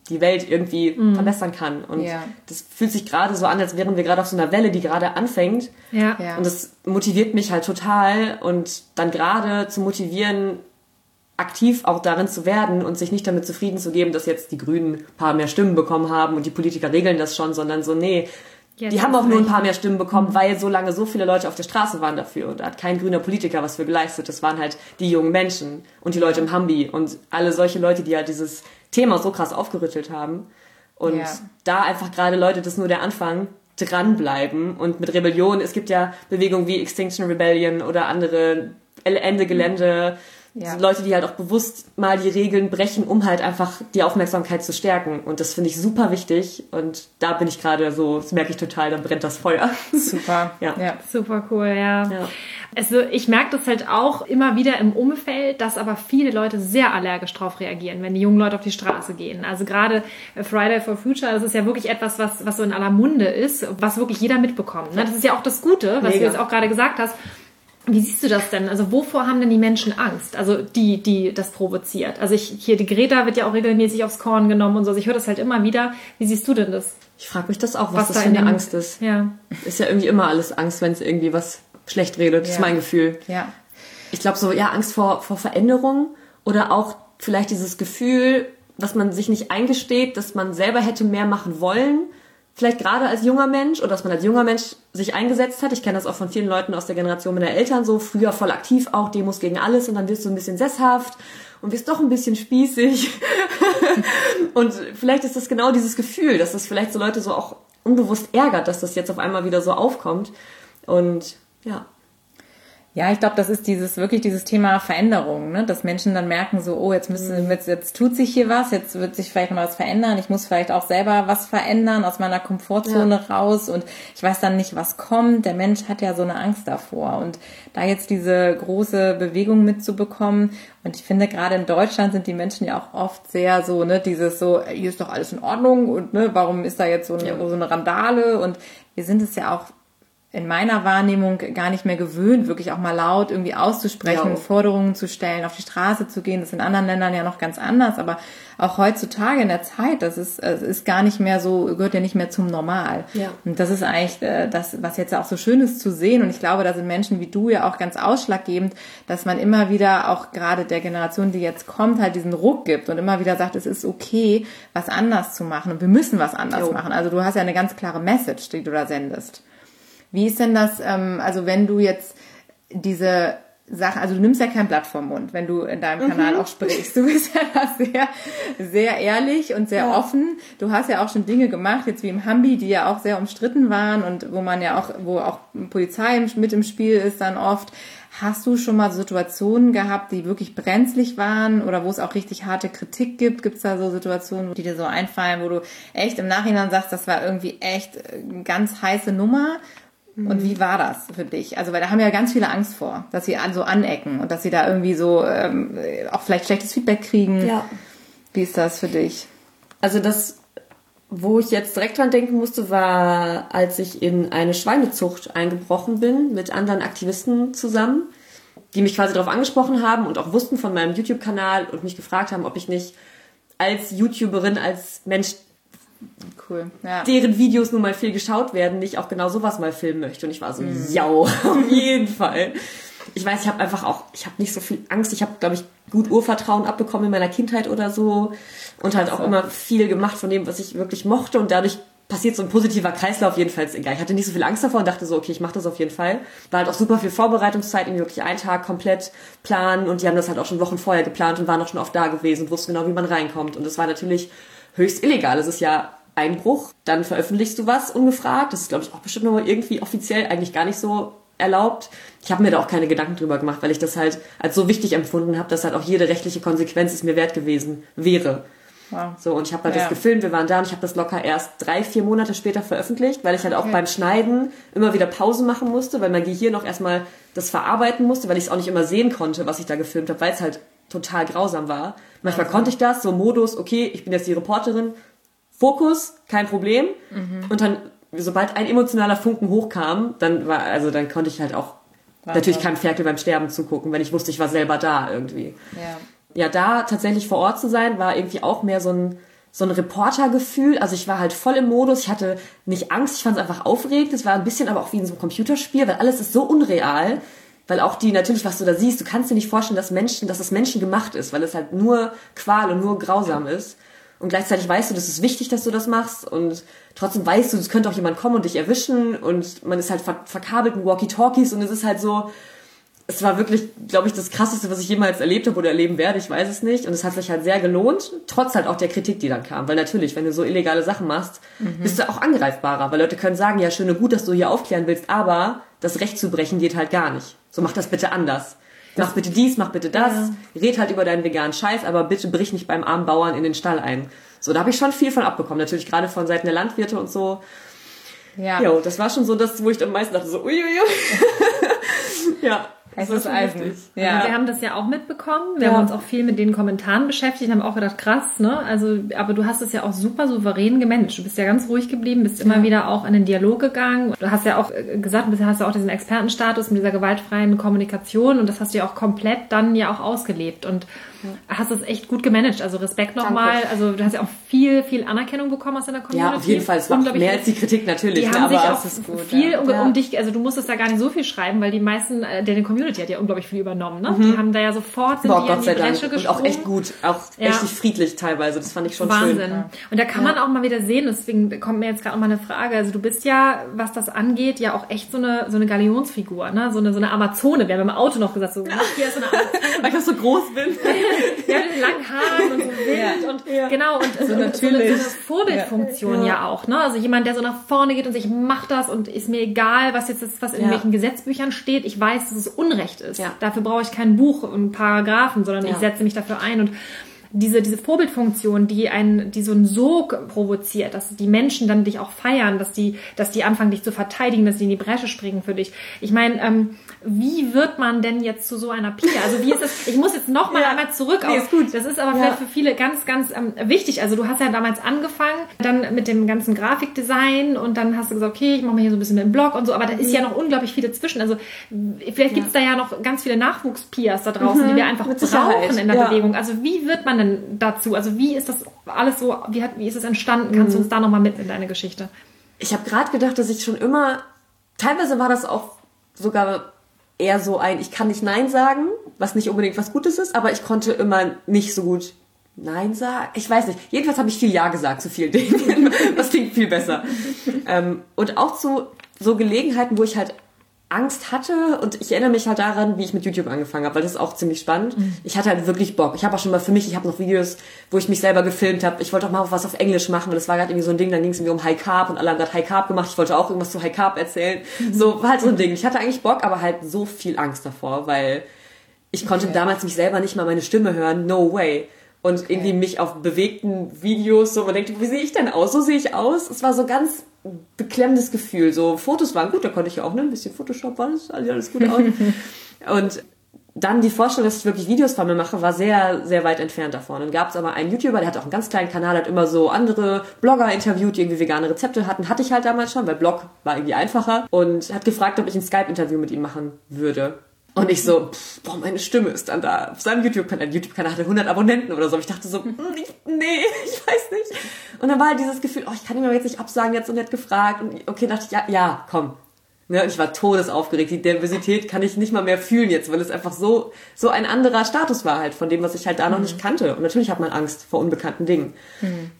die Welt irgendwie mhm. verbessern kann. Und ja. das fühlt sich gerade so an, als wären wir gerade auf so einer Welle, die gerade anfängt. Ja. ja. Und das motiviert mich halt total. Und dann gerade zu motivieren, aktiv auch darin zu werden und sich nicht damit zufrieden zu geben, dass jetzt die Grünen ein paar mehr Stimmen bekommen haben und die Politiker regeln das schon, sondern so, nee, ja, die haben auch nur ein paar mehr Stimmen bekommen, mhm. weil so lange so viele Leute auf der Straße waren dafür. Und da hat kein grüner Politiker was für geleistet. Das waren halt die jungen Menschen und die Leute im Hambi und alle solche Leute, die halt dieses Thema so krass aufgerüttelt haben. Und ja. da einfach gerade Leute, das ist nur der Anfang, dranbleiben. Und mit Rebellion, es gibt ja Bewegungen wie Extinction Rebellion oder andere Ende Gelände. Ja. Leute, die halt auch bewusst mal die Regeln brechen, um halt einfach die Aufmerksamkeit zu stärken. Und das finde ich super wichtig. Und da bin ich gerade so, das merke ich total, dann brennt das Feuer. Super. Ja. ja. Super cool, ja. Ja. Also ich merke das halt auch immer wieder im Umfeld, dass aber viele Leute sehr allergisch drauf reagieren, wenn die jungen Leute auf die Straße gehen. Also gerade Friday for Future, das ist ja wirklich etwas, was, was so in aller Munde ist, was wirklich jeder mitbekommt. Ne? Das ist ja auch das Gute, was Mega. du jetzt auch gerade gesagt hast. Wie siehst du das denn? Also wovor haben denn die Menschen Angst? Also die, die das provoziert. Also ich, hier die Greta wird ja auch regelmäßig aufs Korn genommen und so. Also ich höre das halt immer wieder. Wie siehst du denn das? Ich frage mich das auch, was, Was das da für in eine Angst ist. Ja. Ist ja irgendwie immer alles Angst, wenn es irgendwie was schlecht redet. Das ist Ja. mein Gefühl. Ja. Ich glaube so, ja, Angst vor, vor Veränderung oder auch vielleicht dieses Gefühl, was man sich nicht eingesteht, dass man selber hätte mehr machen wollen. Vielleicht gerade als junger Mensch oder dass man als junger Mensch sich eingesetzt hat. Ich kenne das auch von vielen Leuten aus der Generation meiner Eltern so. Früher voll aktiv auch, Demos gegen alles und dann wirst du ein bisschen sesshaft und wirst doch ein bisschen spießig. und vielleicht ist das genau dieses Gefühl, dass das vielleicht so Leute so auch unbewusst ärgert, dass das jetzt auf einmal wieder so aufkommt. Und ja, Ja, ich glaube, das ist dieses wirklich dieses Thema Veränderung, ne? dass Menschen dann merken so, oh, jetzt müssen jetzt, jetzt tut sich hier was, jetzt wird sich vielleicht noch was verändern, ich muss vielleicht auch selber was verändern, aus meiner Komfortzone raus und ich weiß dann nicht, was kommt. Der Mensch hat ja so eine Angst davor und da jetzt diese große Bewegung mitzubekommen und ich finde gerade in Deutschland sind die Menschen ja auch oft sehr so, ne, dieses so, hier ist doch alles in Ordnung und ne, warum ist da jetzt so eine, Ja. so eine Randale und wir sind es ja auch in meiner Wahrnehmung gar nicht mehr gewöhnt, wirklich auch mal laut irgendwie auszusprechen, Ja. Forderungen zu stellen, auf die Straße zu gehen. Das ist in anderen Ländern ja noch ganz anders, aber auch heutzutage in der Zeit, das ist, es ist gar nicht mehr so, gehört ja nicht mehr zum Normal. Ja. Und das ist eigentlich äh, das, was jetzt auch so schön ist zu sehen. Und ich glaube, da sind Menschen wie du ja auch ganz ausschlaggebend, dass man immer wieder auch gerade der Generation, die jetzt kommt, halt diesen Ruck gibt und immer wieder sagt, es ist okay, was anders zu machen und wir müssen was anders Jo. machen. Also du hast ja eine ganz klare Message, die du da sendest. Wie ist denn das, ähm, also wenn du jetzt diese Sache, also du nimmst ja kein Blatt vom Mund, wenn du in deinem Kanal Mhm. auch sprichst. Du bist ja da sehr, sehr ehrlich und sehr Ja. offen. Du hast ja auch schon Dinge gemacht, jetzt wie im Hambi, die ja auch sehr umstritten waren und wo man ja auch, wo auch Polizei mit im Spiel ist dann oft. Hast du schon mal Situationen gehabt, die wirklich brenzlig waren oder wo es auch richtig harte Kritik gibt? Gibt es da so Situationen, die dir so einfallen, wo du echt im Nachhinein sagst, das war irgendwie echt äh, eine ganz heiße Nummer? Und wie war das für dich? Also, weil da haben ja ganz viele Angst vor, dass sie an so anecken und dass sie da irgendwie so ähm, auch vielleicht schlechtes Feedback kriegen. ja. Wie ist das für dich? Also das, wo ich jetzt direkt dran denken musste, war, als ich in eine Schweinezucht eingebrochen bin mit anderen Aktivisten zusammen, die mich quasi darauf angesprochen haben und auch wussten von meinem YouTube-Kanal und mich gefragt haben, ob ich nicht als YouTuberin, als Mensch, Cool. Ja. deren Videos nun mal viel geschaut werden, nicht auch genau sowas mal filmen möchte. Und ich war so, ja, auf jeden Fall. Ich weiß, ich habe einfach auch, ich habe nicht so viel Angst. Ich habe, glaube ich, gut Urvertrauen abbekommen in meiner Kindheit oder so und halt auch immer viel gemacht von dem, was ich wirklich mochte und dadurch passiert so ein positiver Kreislauf jedenfalls egal. Ich hatte nicht so viel Angst davor und dachte so, okay, ich mache das auf jeden Fall. War halt auch super viel Vorbereitungszeit, irgendwie wirklich einen Tag komplett planen und die haben das halt auch schon Wochen vorher geplant und waren auch schon oft da gewesen und wussten genau, wie man reinkommt. Und es war natürlich höchst illegal. Es ist ja Einbruch, dann veröffentlichst du was ungefragt. Das ist, glaube ich, auch bestimmt nochmal irgendwie offiziell eigentlich gar nicht so erlaubt. Ich habe mir da auch keine Gedanken drüber gemacht, weil ich das halt als so wichtig empfunden habe, dass halt auch jede rechtliche Konsequenz es mir wert gewesen wäre. Wow. So, und ich habe halt Ja. das gefilmt, wir waren da und ich habe das locker erst drei, vier Monate später veröffentlicht, weil ich halt auch beim Schneiden immer wieder Pausen machen musste, weil mein Gehirn noch erstmal das verarbeiten musste, weil ich es auch nicht immer sehen konnte, was ich da gefilmt habe, weil es halt total grausam war. Manchmal konnte ich das, so Modus, okay, ich bin jetzt die Reporterin, Fokus, kein Problem. Und dann, sobald ein emotionaler Funken hochkam, dann war, also dann konnte ich halt auch natürlich keinem Ferkel beim Sterben zugucken, wenn ich wusste, ich war selber da irgendwie Ja. ja, da tatsächlich vor Ort zu sein, war irgendwie auch mehr so ein, so ein Reportergefühl. Also ich war halt voll im Modus, ich hatte nicht Angst, ich fand es einfach aufregend. Es war ein bisschen aber auch wie in so einem Computerspiel, weil alles ist so unreal. Weil auch die, natürlich, was du da siehst, du kannst dir nicht vorstellen, dass Menschen, dass es Menschen gemacht ist, weil es halt nur Qual und nur grausam ist. Und gleichzeitig weißt du, das ist wichtig, dass du das machst. Und trotzdem weißt du, es könnte auch jemand kommen und dich erwischen. Und man ist halt ver verkabelt mit Walkie-Talkies. Und es ist halt so, es war wirklich, glaube ich, das krasseste, was ich jemals erlebt habe oder erleben werde. Ich weiß es nicht. Und es hat sich halt sehr gelohnt, trotz halt auch der Kritik, die dann kam. Weil natürlich, wenn du so illegale Sachen machst, bist du auch angreifbarer. Weil Leute können sagen, ja, schön und gut, dass du hier aufklären willst, aber das Recht zu brechen geht halt gar nicht. So mach das bitte anders. Mach bitte dies, mach bitte das. Red halt über deinen veganen Scheiß, aber bitte brich nicht beim armen Bauern in den Stall ein. So, da habe ich schon viel von abbekommen. Natürlich gerade von Seiten der Landwirte und so. Ja. Ja, das war schon so das, wo ich am meisten dachte, so uiuiui. ja. Es ist Eisen. heftig. Ja. Wir haben das ja auch mitbekommen. Wir Ja. haben uns auch viel mit den Kommentaren beschäftigt, haben auch gedacht, krass, ne? Also, aber du hast es ja auch super souverän gemanagt. Du bist ja ganz ruhig geblieben, bist immer wieder auch in den Dialog gegangen. Du hast ja auch äh, gesagt, du hast ja auch diesen Expertenstatus mit dieser gewaltfreien Kommunikation und das hast du ja auch komplett dann ja auch ausgelebt und hast es echt gut gemanagt. Also Respekt nochmal. Also du hast ja auch viel, viel Anerkennung bekommen aus deiner Community. Ja, auf jeden Fall. Es war auch Unglaublich mehr als die Kritik natürlich. die ne, haben sich aber auch ist gut, viel ja. um, um dich, also du musstest da gar nicht so viel schreiben, weil die meisten, äh, deine Community hat ja unglaublich viel übernommen, ne? Die haben da ja sofort sind Boah, die in Gott die sei Dank. Bresche Und gesprungen. auch echt gut. Auch Ja. echt friedlich teilweise. Das fand ich schon Wahnsinn. schön. Und da kann man auch mal wieder sehen, deswegen kommt mir jetzt gerade auch mal eine Frage. Also du bist ja, was das angeht, ja auch echt so eine, so eine Galionsfigur, ne? So eine, so eine Amazone. Wir haben im Auto noch gesagt, so, hier ist so eine Amazone. Weil ich auch so groß bin. Ja, mit den langen Haaren und so wild und Ja. genau und so, so, eine, so natürlich. eine Vorbildfunktion ja. auch, ne? Also jemand, der so nach vorne geht und sich macht das und ist mir egal, was jetzt ist, was in Ja. welchen Gesetzbüchern steht. Ich weiß, dass es Unrecht ist. Ja. Dafür brauche ich kein Buch und Paragraphen, sondern Ja. ich setze mich dafür ein und diese, diese Vorbildfunktion, die einen, die so einen Sog provoziert, dass die Menschen dann dich auch feiern, dass die, dass die anfangen, dich zu verteidigen, dass die in die Bresche springen für dich. Ich meine, ähm, wie wird man denn jetzt zu so einer Pia? Also wie ist es? Ich muss jetzt noch mal Ja. einmal zurück Nee, auf. ist gut. Das ist aber Ja. vielleicht für viele ganz, ganz ähm, wichtig. Also du hast ja damals angefangen, dann mit dem ganzen Grafikdesign und dann hast du gesagt, okay, ich mache mal hier so ein bisschen mit dem Blog und so, aber da ist ja Mhm. noch unglaublich viel dazwischen. Also vielleicht gibt es da ja noch ganz viele Nachwuchspias da draußen, die wir einfach Mhm. brauchen in der Ja. Bewegung. Also wie wird man denn dazu? Also wie ist das alles so, wie, hat, wie ist es entstanden? Kannst Mhm. du uns da nochmal mit in deine Geschichte? Ich habe gerade gedacht, dass ich schon immer, teilweise war das auch sogar eher so ein, ich kann nicht Nein sagen, was nicht unbedingt was Gutes ist, aber ich konnte immer nicht so gut Nein sagen. Ich weiß nicht. Jedenfalls habe ich viel Ja gesagt zu vielen Dingen. Das klingt viel besser. ähm, und auch zu so Gelegenheiten, wo ich halt Angst hatte und ich erinnere mich halt daran, wie ich mit YouTube angefangen habe, weil das ist auch ziemlich spannend. Ich hatte halt wirklich Bock. Ich habe auch schon mal für mich, ich habe noch Videos, wo ich mich selber gefilmt habe. Ich wollte auch mal was auf Englisch machen, weil das war gerade irgendwie so ein Ding, dann ging es irgendwie um High Carb und alle haben gerade High Carb gemacht. Ich wollte auch irgendwas zu High Carb erzählen. So war halt so ein Ding. Ich hatte eigentlich Bock, aber halt so viel Angst davor, weil ich konnte damals mich selber nicht mal meine Stimme hören. No way. Und irgendwie mich auf bewegten Videos so, man denkt, wie sehe ich denn aus? So sehe ich aus. Es war so ganz beklemmendes Gefühl. So Fotos waren gut, da konnte ich ja auch ne, ein bisschen Photoshop, alles, alles gut aus. Und dann die Vorstellung, dass ich wirklich Videos von mir mache, war sehr, sehr weit entfernt davon. Dann gab es aber einen YouTuber, der hat auch einen ganz kleinen Kanal, hat immer so andere Blogger interviewt, die irgendwie vegane Rezepte hatten. Hatte ich halt damals schon, weil Blog war irgendwie einfacher. Und hat gefragt, ob ich ein Skype-Interview mit ihm machen würde. Und ich so, pff, boah, meine Stimme ist dann da auf seinem YouTube-Kanal. YouTube-Kanal hatte 100 Abonnenten oder so. Aber ich dachte so, hm, ich, nee, ich weiß nicht. Und dann war halt dieses Gefühl, oh, ich kann ihm aber jetzt nicht absagen, jetzt so nett gefragt. Und okay, dachte ich, ja, ja, komm. Ne, und ich war todesaufgeregt. Die Nervosität kann ich nicht mal mehr fühlen jetzt, weil es einfach so, so ein anderer Status war halt von dem, was ich halt da noch nicht kannte. Und natürlich hat man Angst vor unbekannten Dingen.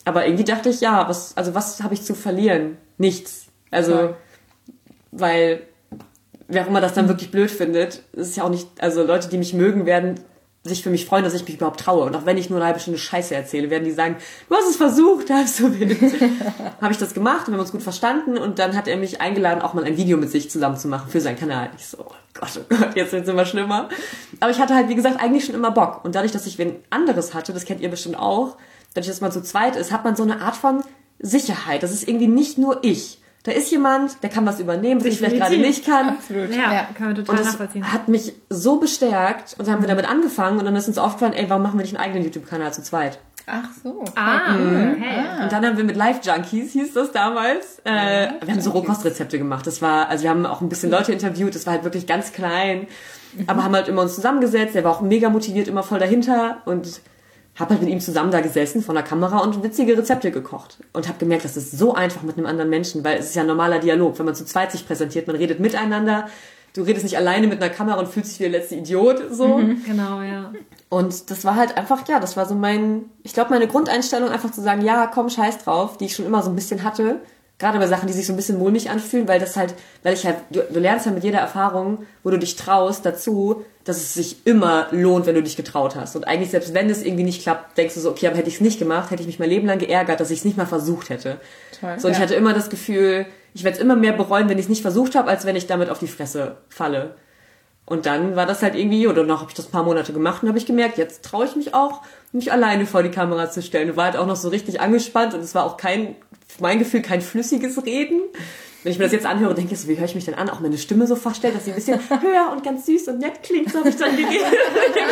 Aber irgendwie dachte ich, ja, was, also was habe ich zu verlieren? Nichts. Also, Voll. weil wer auch immer das dann wirklich blöd findet, es ist ja auch nicht, also Leute, die mich mögen, werden sich für mich freuen, dass ich mich überhaupt traue. Und auch wenn ich nur eine halbe Stunde Scheiße erzähle, werden die sagen, du hast es versucht, halb so wild. Habe ich das gemacht, wir haben uns gut verstanden und dann hat er mich eingeladen, auch mal ein Video mit sich zusammen zu machen für seinen Kanal. Ich so, oh Gott, oh Gott, jetzt wird's immer schlimmer. Aber ich hatte halt, wie gesagt, eigentlich schon immer Bock. Und dadurch, dass ich wen anderes hatte, das kennt ihr bestimmt auch, dadurch, dass man zu zweit ist, hat man so eine Art von Sicherheit. Das ist irgendwie nicht nur ich. Da ist jemand, der kann was übernehmen, was ich vielleicht gerade nicht kann. Absolut. Ja, kann man total Und das nachvollziehen. hat mich so bestärkt und dann haben wir damit angefangen und dann ist uns aufgefallen, ey, warum machen wir nicht einen eigenen YouTube-Kanal zu zweit? Ach so. Ah, Mhm. hey. Und dann haben wir mit Live Junkies, hieß das damals, äh, wir haben so Rohkostrezepte gemacht. Das war, also wir haben auch ein bisschen Leute interviewt, das war halt wirklich ganz klein, aber haben halt immer uns zusammengesetzt, der war auch mega motiviert, immer voll dahinter und hab halt mit ihm zusammen da gesessen vor der Kamera und witzige Rezepte gekocht und habe gemerkt, das ist so einfach mit einem anderen Menschen, weil es ist ja ein normaler Dialog, wenn man zu zweit sich präsentiert, man redet miteinander, du redest nicht alleine mit einer Kamera und fühlst dich wie der letzte Idiot, so. Genau, ja. Und das war halt einfach, ja, das war so mein, ich glaube, meine Grundeinstellung, einfach zu sagen, ja, komm, scheiß drauf, die ich schon immer so ein bisschen hatte. Gerade bei Sachen, die sich so ein bisschen mulmig anfühlen, weil das halt, weil ich halt, du, du lernst ja mit jeder Erfahrung, wo du dich traust, dazu, dass es sich immer lohnt, wenn du dich getraut hast. Und eigentlich, selbst wenn es irgendwie nicht klappt, denkst du so, okay, aber hätte ich es nicht gemacht, hätte ich mich mein Leben lang geärgert, dass ich es nicht mal versucht hätte. Toll, So, und ich ja. hatte immer das Gefühl, ich werde es immer mehr bereuen, wenn ich es nicht versucht habe, als wenn ich damit auf die Fresse falle. Und dann war das halt irgendwie, oder noch habe ich das ein paar Monate gemacht und habe ich gemerkt, jetzt traue ich mich auch, mich alleine vor die Kamera zu stellen. Und war halt auch noch so richtig angespannt und es war auch kein, mein Gefühl, kein flüssiges Reden. Wenn ich mir das jetzt anhöre, denke ich so, wie höre ich mich denn an? Auch meine Stimme so vorstellt, dass sie ein bisschen höher und ganz süß und nett klingt, so habe ich dann geredet.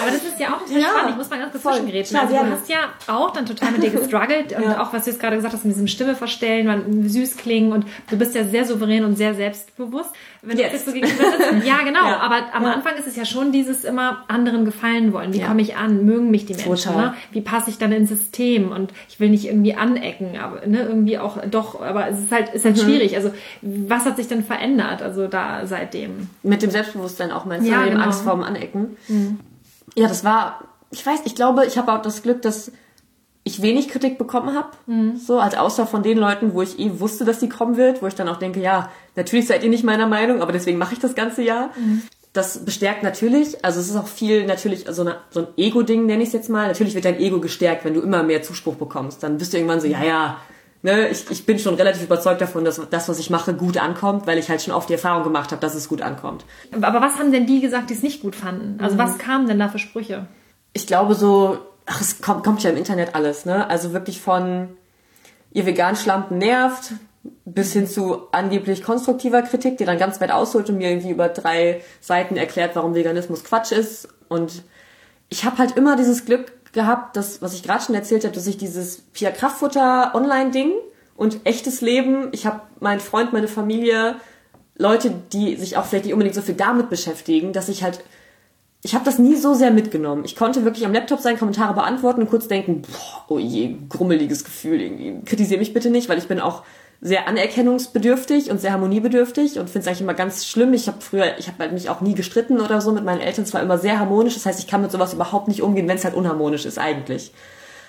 Aber das ist ja auch total Ja, spannend. Ich muss mal ganz kurz. Klar, Also du hast ja auch dann total mit dir gestruggelt und Ja. auch, was du jetzt gerade gesagt hast, mit diesem Stimme verstellen, man süß klingen und du bist ja sehr souverän und sehr selbstbewusst. Wenn Jetzt. du jetzt so gegenüber sitzt, ja, genau. Ja. Aber am Ja. Anfang ist es ja schon dieses immer anderen gefallen wollen. Wie Ja. komme ich an? Mögen mich die Menschen? Ne? Wie passe ich dann ins System? Und ich will nicht irgendwie anecken, aber ne, irgendwie auch doch, aber es ist halt, ist Mhm. halt schwierig. Also was hat sich denn verändert? Also da seitdem. Mit dem Selbstbewusstsein auch meinst du, Ja, mit dem genau. Angst vorm Anecken. Ja, das war, ich weiß, ich glaube, ich habe auch das Glück, dass ich wenig Kritik bekommen habe. So, als außer von den Leuten, wo ich eh wusste, dass die kommen wird, wo ich dann auch denke, ja, natürlich seid ihr nicht meiner Meinung, aber deswegen mache ich das ganze Jahr. Das bestärkt natürlich, also es ist auch viel natürlich so, eine, so ein Ego-Ding, nenne ich es jetzt mal. Natürlich wird dein Ego gestärkt, wenn du immer mehr Zuspruch bekommst. Dann bist du irgendwann so, ja, ja, ne, ich, ich bin schon relativ überzeugt davon, dass das, was ich mache, gut ankommt, weil ich halt schon oft die Erfahrung gemacht habe, dass es gut ankommt. Aber was haben denn die gesagt, die es nicht gut fanden? Mhm. Also was kamen denn da für Sprüche? ich glaube so, ach, es kommt, kommt ja im Internet alles, ne? Also wirklich von ihr vegan Schlampen nervt bis hin zu angeblich konstruktiver Kritik, die dann ganz weit ausholt und mir irgendwie über drei Seiten erklärt, warum Veganismus Quatsch ist. Und ich habe halt immer dieses Glück gehabt, dass, was ich gerade schon erzählt habe, dass ich dieses Pia Kraftfutter Online-Ding und echtes Leben, ich habe meinen Freund, meine Familie, Leute, die sich auch vielleicht nicht unbedingt so viel damit beschäftigen, dass ich halt ich habe das nie so sehr mitgenommen. Ich konnte wirklich am Laptop sein, Kommentare beantworten und kurz denken, boah, oh je, grummeliges Gefühl irgendwie. Kritisiere mich bitte nicht, weil ich bin auch sehr anerkennungsbedürftig und sehr harmoniebedürftig und finde es eigentlich immer ganz schlimm. Ich habe früher, ich habe halt mich auch nie gestritten oder so mit meinen Eltern. Es war immer sehr harmonisch. Das heißt, ich kann mit sowas überhaupt nicht umgehen, wenn es halt unharmonisch ist eigentlich.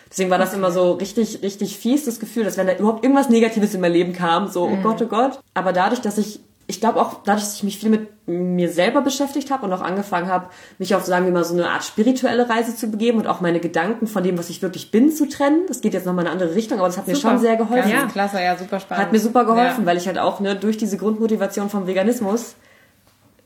Deswegen war das immer so richtig, richtig fies, das Gefühl, dass wenn da überhaupt irgendwas Negatives in mein Leben kam, so, oh Gott, oh Gott. Aber dadurch, dass ich, ich glaube auch, dadurch, dass ich mich viel mit mir selber beschäftigt habe und auch angefangen habe, mich auf, sagen wir mal, so eine Art spirituelle Reise zu begeben und auch meine Gedanken von dem, was ich wirklich bin, zu trennen. Das geht jetzt nochmal in eine andere Richtung, aber das hat mir Super. schon sehr geholfen. Ja. klasse, ja, super spannend. Hat mir super geholfen, Ja. weil ich halt auch ne, durch diese Grundmotivation vom Veganismus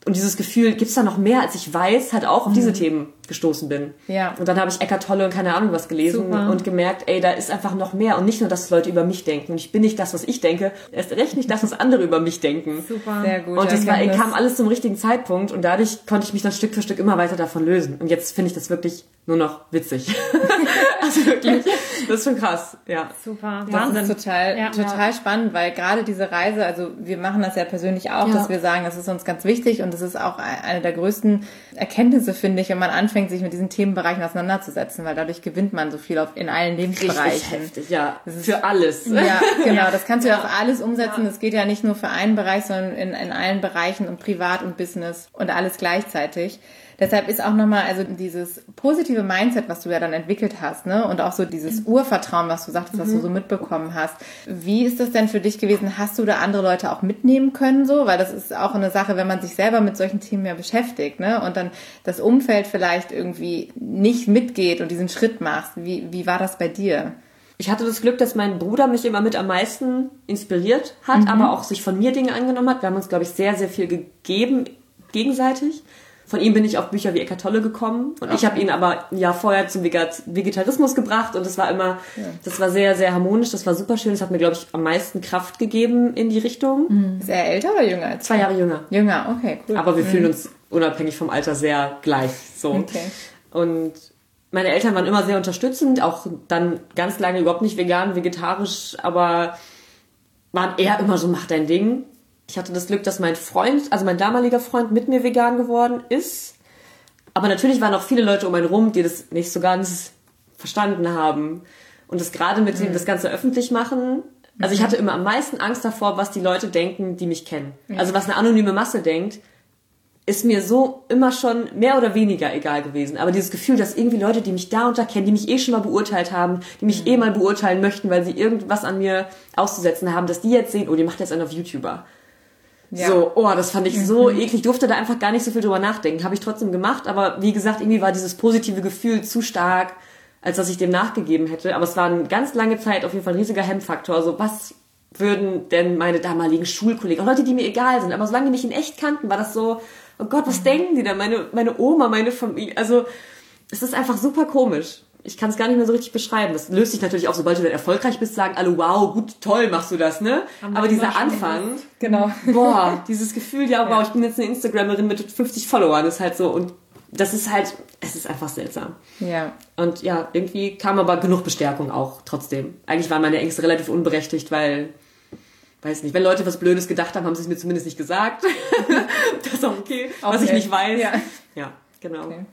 und dieses Gefühl, gibt's da noch mehr, als ich weiß, halt auch auf diese Themen gestoßen bin. Ja. Und dann habe ich Eckart Tolle und keine Ahnung was gelesen Super. und gemerkt, ey, da ist einfach noch mehr und nicht nur, dass Leute über mich denken und ich bin nicht das, was ich denke, erst recht nicht das, was andere über mich denken. Super. Sehr gut. Und das war, kam alles zum richtigen Zeitpunkt und dadurch konnte ich mich dann Stück für Stück immer weiter davon lösen. Und jetzt finde ich das wirklich nur noch witzig. also wirklich, das ist schon krass, ja. Super. Das Wahnsinn. ist total, Ja. total spannend, weil gerade diese Reise, also wir machen das ja persönlich auch, Ja. dass wir sagen, das ist uns ganz wichtig und das ist auch eine der größten Erkenntnisse, finde ich, wenn man anfängt, sich mit diesen Themenbereichen auseinanderzusetzen, weil dadurch gewinnt man so viel auf, in allen Richtig Lebensbereichen. heftig, ja. Für alles. Ja, genau. Das kannst du ja auf alles umsetzen. Das geht ja nicht nur für einen Bereich, sondern in, in allen Bereichen und privat und Business und alles gleichzeitig. Deshalb ist auch nochmal, also dieses positive Mindset, was du ja dann entwickelt hast, ne, und auch so dieses Urvertrauen, was du sagtest, was du so mitbekommen hast. Wie ist das denn für dich gewesen? Hast du da andere Leute auch mitnehmen können, so? Weil das ist auch eine Sache, wenn man sich selber mit solchen Themen ja beschäftigt, ne, und dann das Umfeld vielleicht irgendwie nicht mitgeht und diesen Schritt machst. Wie, wie war das bei dir? Ich hatte das Glück, dass mein Bruder mich immer mit am meisten inspiriert hat, aber auch sich von mir Dinge angenommen hat. Wir haben uns, glaube ich, sehr, sehr viel gegeben gegenseitig. Von ihm bin ich auf Bücher wie Eckart Tolle gekommen und ich habe ihn aber ein Jahr vorher zum Vegetarismus gebracht und das war immer, das war sehr, sehr harmonisch, das war super schön, das hat mir, glaube ich, am meisten Kraft gegeben in die Richtung. Ist er älter oder jünger als Zwei Jahre jünger. Jünger, okay, cool. Aber wir fühlen uns unabhängig vom Alter sehr gleich. So. Okay. Und meine Eltern waren immer sehr unterstützend, auch dann ganz lange überhaupt nicht vegan, vegetarisch, aber waren eher immer so, mach dein Ding. Ich hatte das Glück, dass mein Freund, also mein damaliger Freund mit mir vegan geworden ist. Aber natürlich waren auch viele Leute um einen rum, die das nicht so ganz verstanden haben. Und das gerade mit dem das Ganze öffentlich machen. Also ich hatte immer am meisten Angst davor, was die Leute denken, die mich kennen. Also was eine anonyme Masse denkt, ist mir so immer schon mehr oder weniger egal gewesen. Aber dieses Gefühl, dass irgendwie Leute, die mich da und da kennen, die mich eh schon mal beurteilt haben, die mich eh mal beurteilen möchten, weil sie irgendwas an mir auszusetzen haben, dass die jetzt sehen, oh, die macht jetzt einen auf YouTuber. Ja. So, oh, das fand ich so eklig. Ich durfte da einfach gar nicht so viel drüber nachdenken. Habe ich trotzdem gemacht, aber wie gesagt, irgendwie war dieses positive Gefühl zu stark, als dass ich dem nachgegeben hätte. Aber es war eine ganz lange Zeit auf jeden Fall ein riesiger Hemmfaktor. Also was würden denn meine damaligen Schulkollegen, auch Leute, die mir egal sind, aber solange die mich in echt kannten, war das so, oh Gott, was denken die da? Meine, meine Oma, meine Familie. Also, es ist einfach super komisch. Ich kann es gar nicht mehr so richtig beschreiben. Das löst sich natürlich auch, sobald du dann erfolgreich bist, sagen alle, wow, gut, toll machst du das, ne? Haben Aber dieser Anfang, Genau. boah, dieses Gefühl, ja, wow, ich bin jetzt eine Instagramerin mit 50 Followern, ist halt so, und das ist halt, es ist einfach seltsam. Ja. Und ja, irgendwie kam aber genug Bestärkung auch trotzdem. Eigentlich waren meine Ängste relativ unberechtigt, weil, weiß nicht, wenn Leute was Blödes gedacht haben, haben sie es mir zumindest nicht gesagt. das ist auch okay, was ich Okay. nicht weiß. Ja. ja genau. Okay.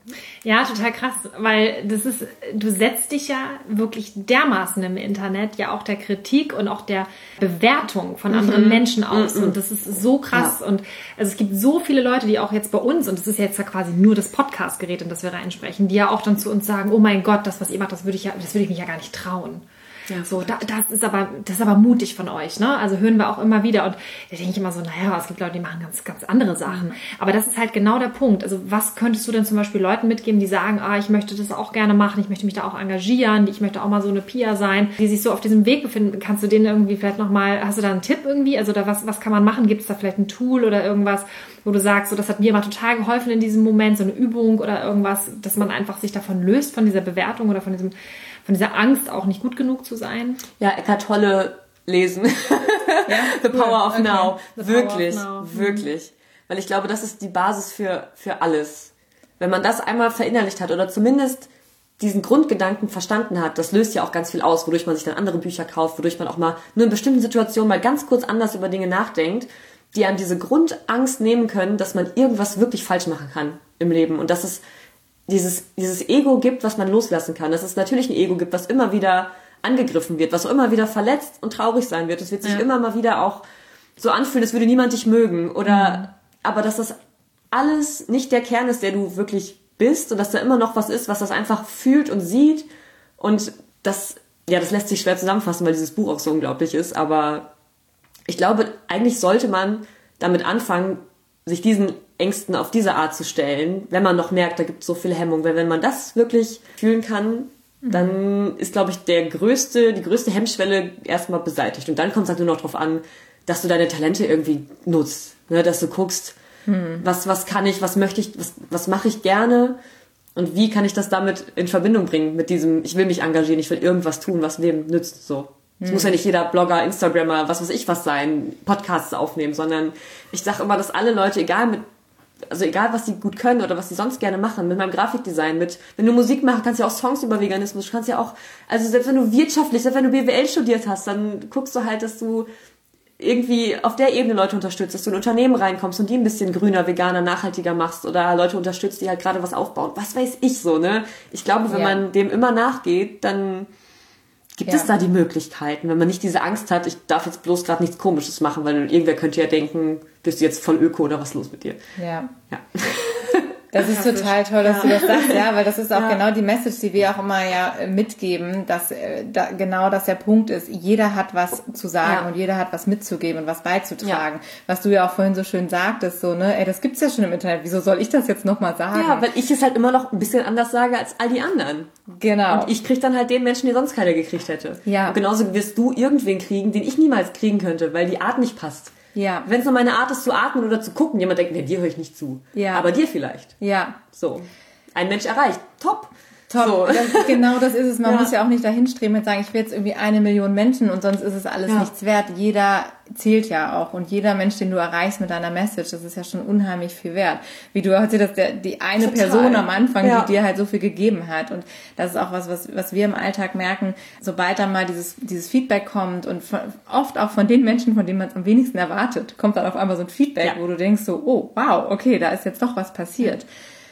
Ja, total krass, weil das ist, du setzt dich ja wirklich dermaßen im Internet ja auch der Kritik und auch der Bewertung von anderen Menschen aus. Und das ist so krass. Und also es gibt so viele Leute, die auch jetzt bei uns, und das ist jetzt ja quasi nur das Podcast-Gerät, in das wir reinsprechen, die ja auch dann zu uns sagen, oh mein Gott, das, was ihr macht, das würde ich ja, das würde ich mich ja gar nicht trauen. Ja, so, da, das ist aber, das ist aber mutig von euch, ne? Also hören wir auch immer wieder und da denke ich immer so, naja, es gibt Leute, die machen ganz, ganz andere Sachen. Aber das ist halt genau der Punkt. Also was könntest du denn zum Beispiel Leuten mitgeben, die sagen, ah, ich möchte das auch gerne machen, ich möchte mich da auch engagieren, ich möchte auch mal so eine Pia sein, die sich so auf diesem Weg befinden. Kannst du denen irgendwie vielleicht nochmal, hast du da einen Tipp irgendwie? Also da was, was kann man machen? Gibt es da vielleicht ein Tool oder irgendwas, wo du sagst, so das hat mir mal total geholfen in diesem Moment, so eine Übung oder irgendwas, dass man einfach sich davon löst, von dieser Bewertung oder von diesem, von dieser Angst auch nicht gut genug zu sein? Ja, Eckart Tolle lesen. Ja? The Power of Okay. Now. The wirklich, of Now. Mhm. wirklich. Weil ich glaube, das ist die Basis für, für alles. Wenn man das einmal verinnerlicht hat oder zumindest diesen Grundgedanken verstanden hat, das löst ja auch ganz viel aus, wodurch man sich dann andere Bücher kauft, wodurch man auch mal nur in bestimmten Situationen mal ganz kurz anders über Dinge nachdenkt, die einem diese Grundangst nehmen können, dass man irgendwas wirklich falsch machen kann im Leben und dass es dieses, dieses Ego gibt, was man loslassen kann. Dass es natürlich ein Ego gibt, was immer wieder angegriffen wird, was auch immer wieder verletzt und traurig sein wird. Es wird sich Ja. immer mal wieder auch so anfühlen, als würde niemand dich mögen. Oder, aber dass das alles nicht der Kern ist, der du wirklich bist und dass da immer noch was ist, was das einfach fühlt und sieht. Und das, ja, das lässt sich schwer zusammenfassen, weil dieses Buch auch so unglaublich ist. Aber ich glaube, eigentlich sollte man damit anfangen, sich diesen Ängsten auf diese Art zu stellen, wenn man noch merkt, da gibt es so viel Hemmung. Weil wenn man das wirklich fühlen kann, dann ist, glaube ich, der größte, die größte Hemmschwelle erstmal beseitigt. Und dann kommt es halt nur noch darauf an, dass du deine Talente irgendwie nutzt. Ne? Dass du guckst, was, was kann ich, was möchte ich, was, was mache ich gerne und wie kann ich das damit in Verbindung bringen mit diesem, ich will mich engagieren, ich will irgendwas tun, was Leben nützt. So. Es muss ja nicht jeder Blogger, Instagrammer, was weiß ich was sein, Podcasts aufnehmen, sondern ich sage immer, dass alle Leute, egal mit, also egal was sie gut können oder was sie sonst gerne machen, mit meinem Grafikdesign, mit, wenn du Musik machst, kannst du ja auch Songs über Veganismus, du kannst ja auch, also selbst wenn du wirtschaftlich, selbst wenn du BWL studiert hast, dann guckst du halt, dass du irgendwie auf der Ebene Leute unterstützt, dass du in Unternehmen reinkommst und die ein bisschen grüner, veganer, nachhaltiger machst oder Leute unterstützt, die halt gerade was aufbauen. Was weiß ich so, ne? Ich glaube, wenn Ja. man dem immer nachgeht, dann gibt Ja. es da die Möglichkeiten, wenn man nicht diese Angst hat, ich darf jetzt bloß gerade nichts Komisches machen, weil irgendwer könnte ja denken, bist du jetzt voll öko oder was ist los mit dir? Ja. Ja. Das ist total toll, dass du das sagst, ja, weil das ist auch Ja. genau die Message, die wir auch immer ja äh, mitgeben, dass äh, da, genau das der Punkt ist. Jeder hat was zu sagen Ja. und jeder hat was mitzugeben und was beizutragen. Was du ja auch vorhin so schön sagtest, so, ne, ey, das gibt's ja schon im Internet, wieso soll ich das jetzt nochmal sagen? Ja, weil ich es halt immer noch ein bisschen anders sage als all die anderen. genau. Und ich krieg dann halt den Menschen, die sonst keiner gekriegt hätte. Ja. Und genauso wirst du irgendwen kriegen, den ich niemals kriegen könnte, weil die Art nicht passt. Ja. Wenn es nur meine Art ist zu atmen oder zu gucken, jemand denkt, nee, dir höre ich nicht zu. Ja. Aber dir vielleicht. ja, So. Ein Mensch erreicht. Top. Top, So. das, genau das ist es. Man Ja. muss ja auch nicht dahin streben und sagen, ich will jetzt irgendwie eine Million Menschen und sonst ist es alles Ja. nichts wert. Jeder zählt ja auch und jeder Mensch, den du erreichst mit deiner Message, das ist ja schon unheimlich viel wert. Wie du hast dir das der, die eine Total. Person am Anfang, Ja. die dir halt so viel gegeben hat und das ist auch was, was, was wir im Alltag merken, sobald dann mal dieses, dieses Feedback kommt und von, oft auch von den Menschen, von denen man es am wenigsten erwartet, kommt dann auf einmal so ein Feedback, wo du denkst so, oh, wow, okay, da ist jetzt doch was passiert.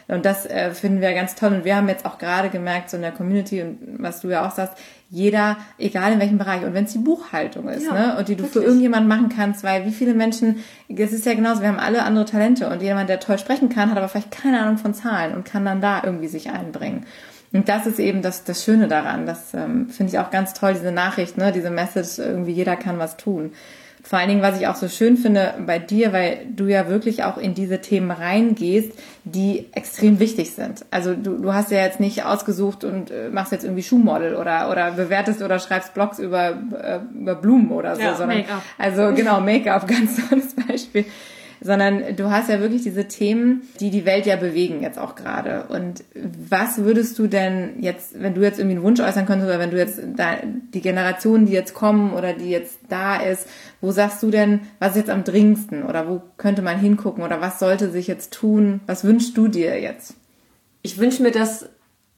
Und das äh, finden wir ganz toll. Und wir haben jetzt auch gerade gemerkt, so in der Community und was du ja auch sagst, jeder, egal in welchem Bereich, und wenn es die Buchhaltung ist, Ja, ne, und die du für wirklich. irgendjemanden machen kannst, weil wie viele Menschen, es ist ja genauso, wir haben alle andere Talente und jemand, der toll sprechen kann, hat aber vielleicht keine Ahnung von Zahlen und kann dann da irgendwie sich einbringen. Und das ist eben das, das Schöne daran. Das ähm, finde ich auch ganz toll, diese Nachricht, ne, diese Message, irgendwie jeder kann was tun. Vor allen Dingen, was ich auch so schön finde bei dir, weil du ja wirklich auch in diese Themen reingehst, die extrem wichtig sind. Also du, du hast ja jetzt nicht ausgesucht und äh, machst jetzt irgendwie Schuhmodel oder, oder bewertest oder schreibst Blogs über, äh, über Blumen oder so, Ja, sondern Make-up. also genau, Make-up, ganz tolles Beispiel. Sondern du hast ja wirklich diese Themen, die die Welt ja bewegen jetzt auch gerade. Und was würdest du denn jetzt, wenn du jetzt irgendwie einen Wunsch äußern könntest oder wenn du jetzt da, die Generationen, die jetzt kommen oder die jetzt da ist, wo sagst du denn, was ist jetzt am dringendsten oder wo könnte man hingucken oder was sollte sich jetzt tun? Was wünschst du dir jetzt? Ich wünsche mir, dass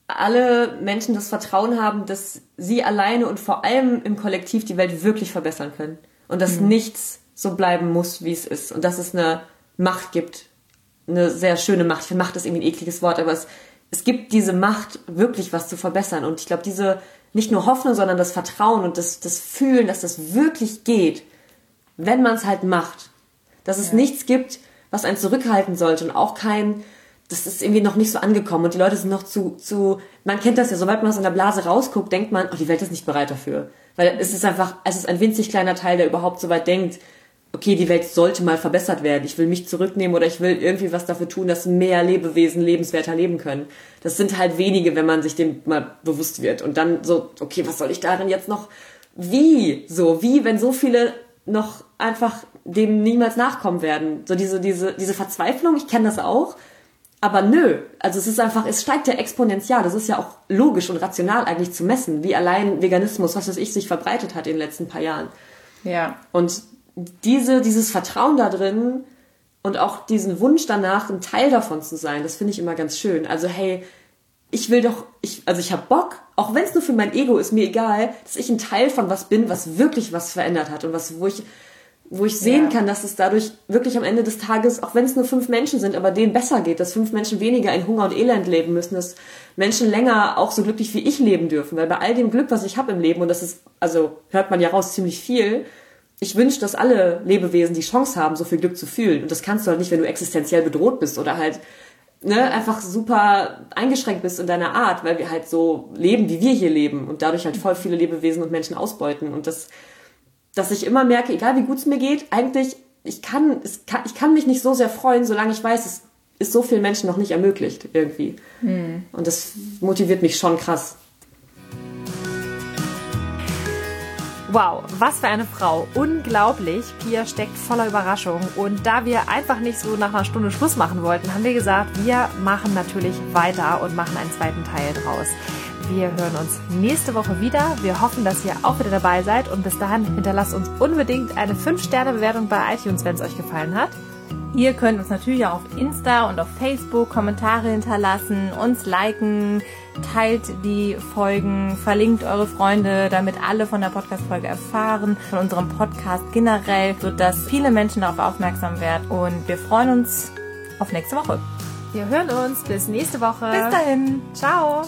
alle Menschen das Vertrauen haben, dass sie alleine und vor allem im Kollektiv die Welt wirklich verbessern können. Und dass mhm. nichts so bleiben muss, wie es ist. Und dass es eine Macht gibt. Eine sehr schöne Macht. Ich finde Macht ist irgendwie ein ekliges Wort, aber es, es gibt diese Macht, wirklich was zu verbessern. Und ich glaube, diese nicht nur Hoffnung, sondern das Vertrauen und das, das Fühlen, dass das wirklich geht, wenn man es halt macht. Dass es ja. nichts gibt, was einen zurückhalten sollte und auch kein, das ist irgendwie noch nicht so angekommen und die Leute sind noch zu, zu, man kennt das ja, sobald man aus einer Blase rausguckt, denkt man, oh, die Welt ist nicht bereit dafür. Weil es ist einfach, es ist ein winzig kleiner Teil, der überhaupt so weit denkt, okay, die Welt sollte mal verbessert werden. Ich will mich zurücknehmen oder ich will irgendwie was dafür tun, dass mehr Lebewesen lebenswerter leben können. Das sind halt wenige, wenn man sich dem mal bewusst wird. Und dann so, okay, was soll ich darin jetzt noch? Wie? So, wie, wenn so viele noch einfach dem niemals nachkommen werden? So diese, diese, diese Verzweiflung, ich kenne das auch. Aber nö, also es ist einfach, es steigt ja exponentiell. Das ist ja auch logisch und rational eigentlich zu messen, wie allein Veganismus, was weiß ich, sich verbreitet hat in den letzten paar Jahren. Ja. Und diese, dieses Vertrauen da drin und auch diesen Wunsch danach, ein Teil davon zu sein, das finde ich immer ganz schön. Also hey, ich will doch, ich, also ich habe Bock, auch wenn es nur für mein Ego ist, mir egal, dass ich ein Teil von was bin, was wirklich was verändert hat und was, wo ich wo ich sehen ja. kann, dass es dadurch wirklich am Ende des Tages, auch wenn es nur fünf Menschen sind, aber denen besser geht, dass fünf Menschen weniger in Hunger und Elend leben müssen, dass Menschen länger auch so glücklich wie ich leben dürfen, weil bei all dem Glück, was ich habe im Leben, und das ist, also hört man ja raus, ziemlich viel, ich wünsche, dass alle Lebewesen die Chance haben, so viel Glück zu fühlen. Und das kannst du halt nicht, wenn du existenziell bedroht bist oder halt ne, einfach super eingeschränkt bist in deiner Art, weil wir halt so leben, wie wir hier leben und dadurch halt voll viele Lebewesen und Menschen ausbeuten. Und das dass ich immer merke, egal wie gut es mir geht, eigentlich, ich kann, es kann, ich kann mich nicht so sehr freuen, solange ich weiß, es ist so vielen Menschen noch nicht ermöglicht, irgendwie. Hm. Und das motiviert mich schon krass. Wow, was für eine Frau. Unglaublich. Pia steckt voller Überraschung. Und da wir einfach nicht so nach einer Stunde Schluss machen wollten, haben wir gesagt, wir machen natürlich weiter und machen einen zweiten Teil draus. Wir hören uns nächste Woche wieder. Wir hoffen, dass ihr auch wieder dabei seid und bis dahin hinterlasst uns unbedingt eine 5-Sterne-Bewertung bei iTunes, wenn es euch gefallen hat. Ihr könnt uns natürlich auch auf Insta und auf Facebook Kommentare hinterlassen, uns liken, teilt die Folgen, verlinkt eure Freunde, damit alle von der Podcast-Folge erfahren, von unserem Podcast generell, sodass viele Menschen darauf aufmerksam werden. Und wir freuen uns auf nächste Woche. Wir hören uns. Bis nächste Woche. Bis dahin. Ciao.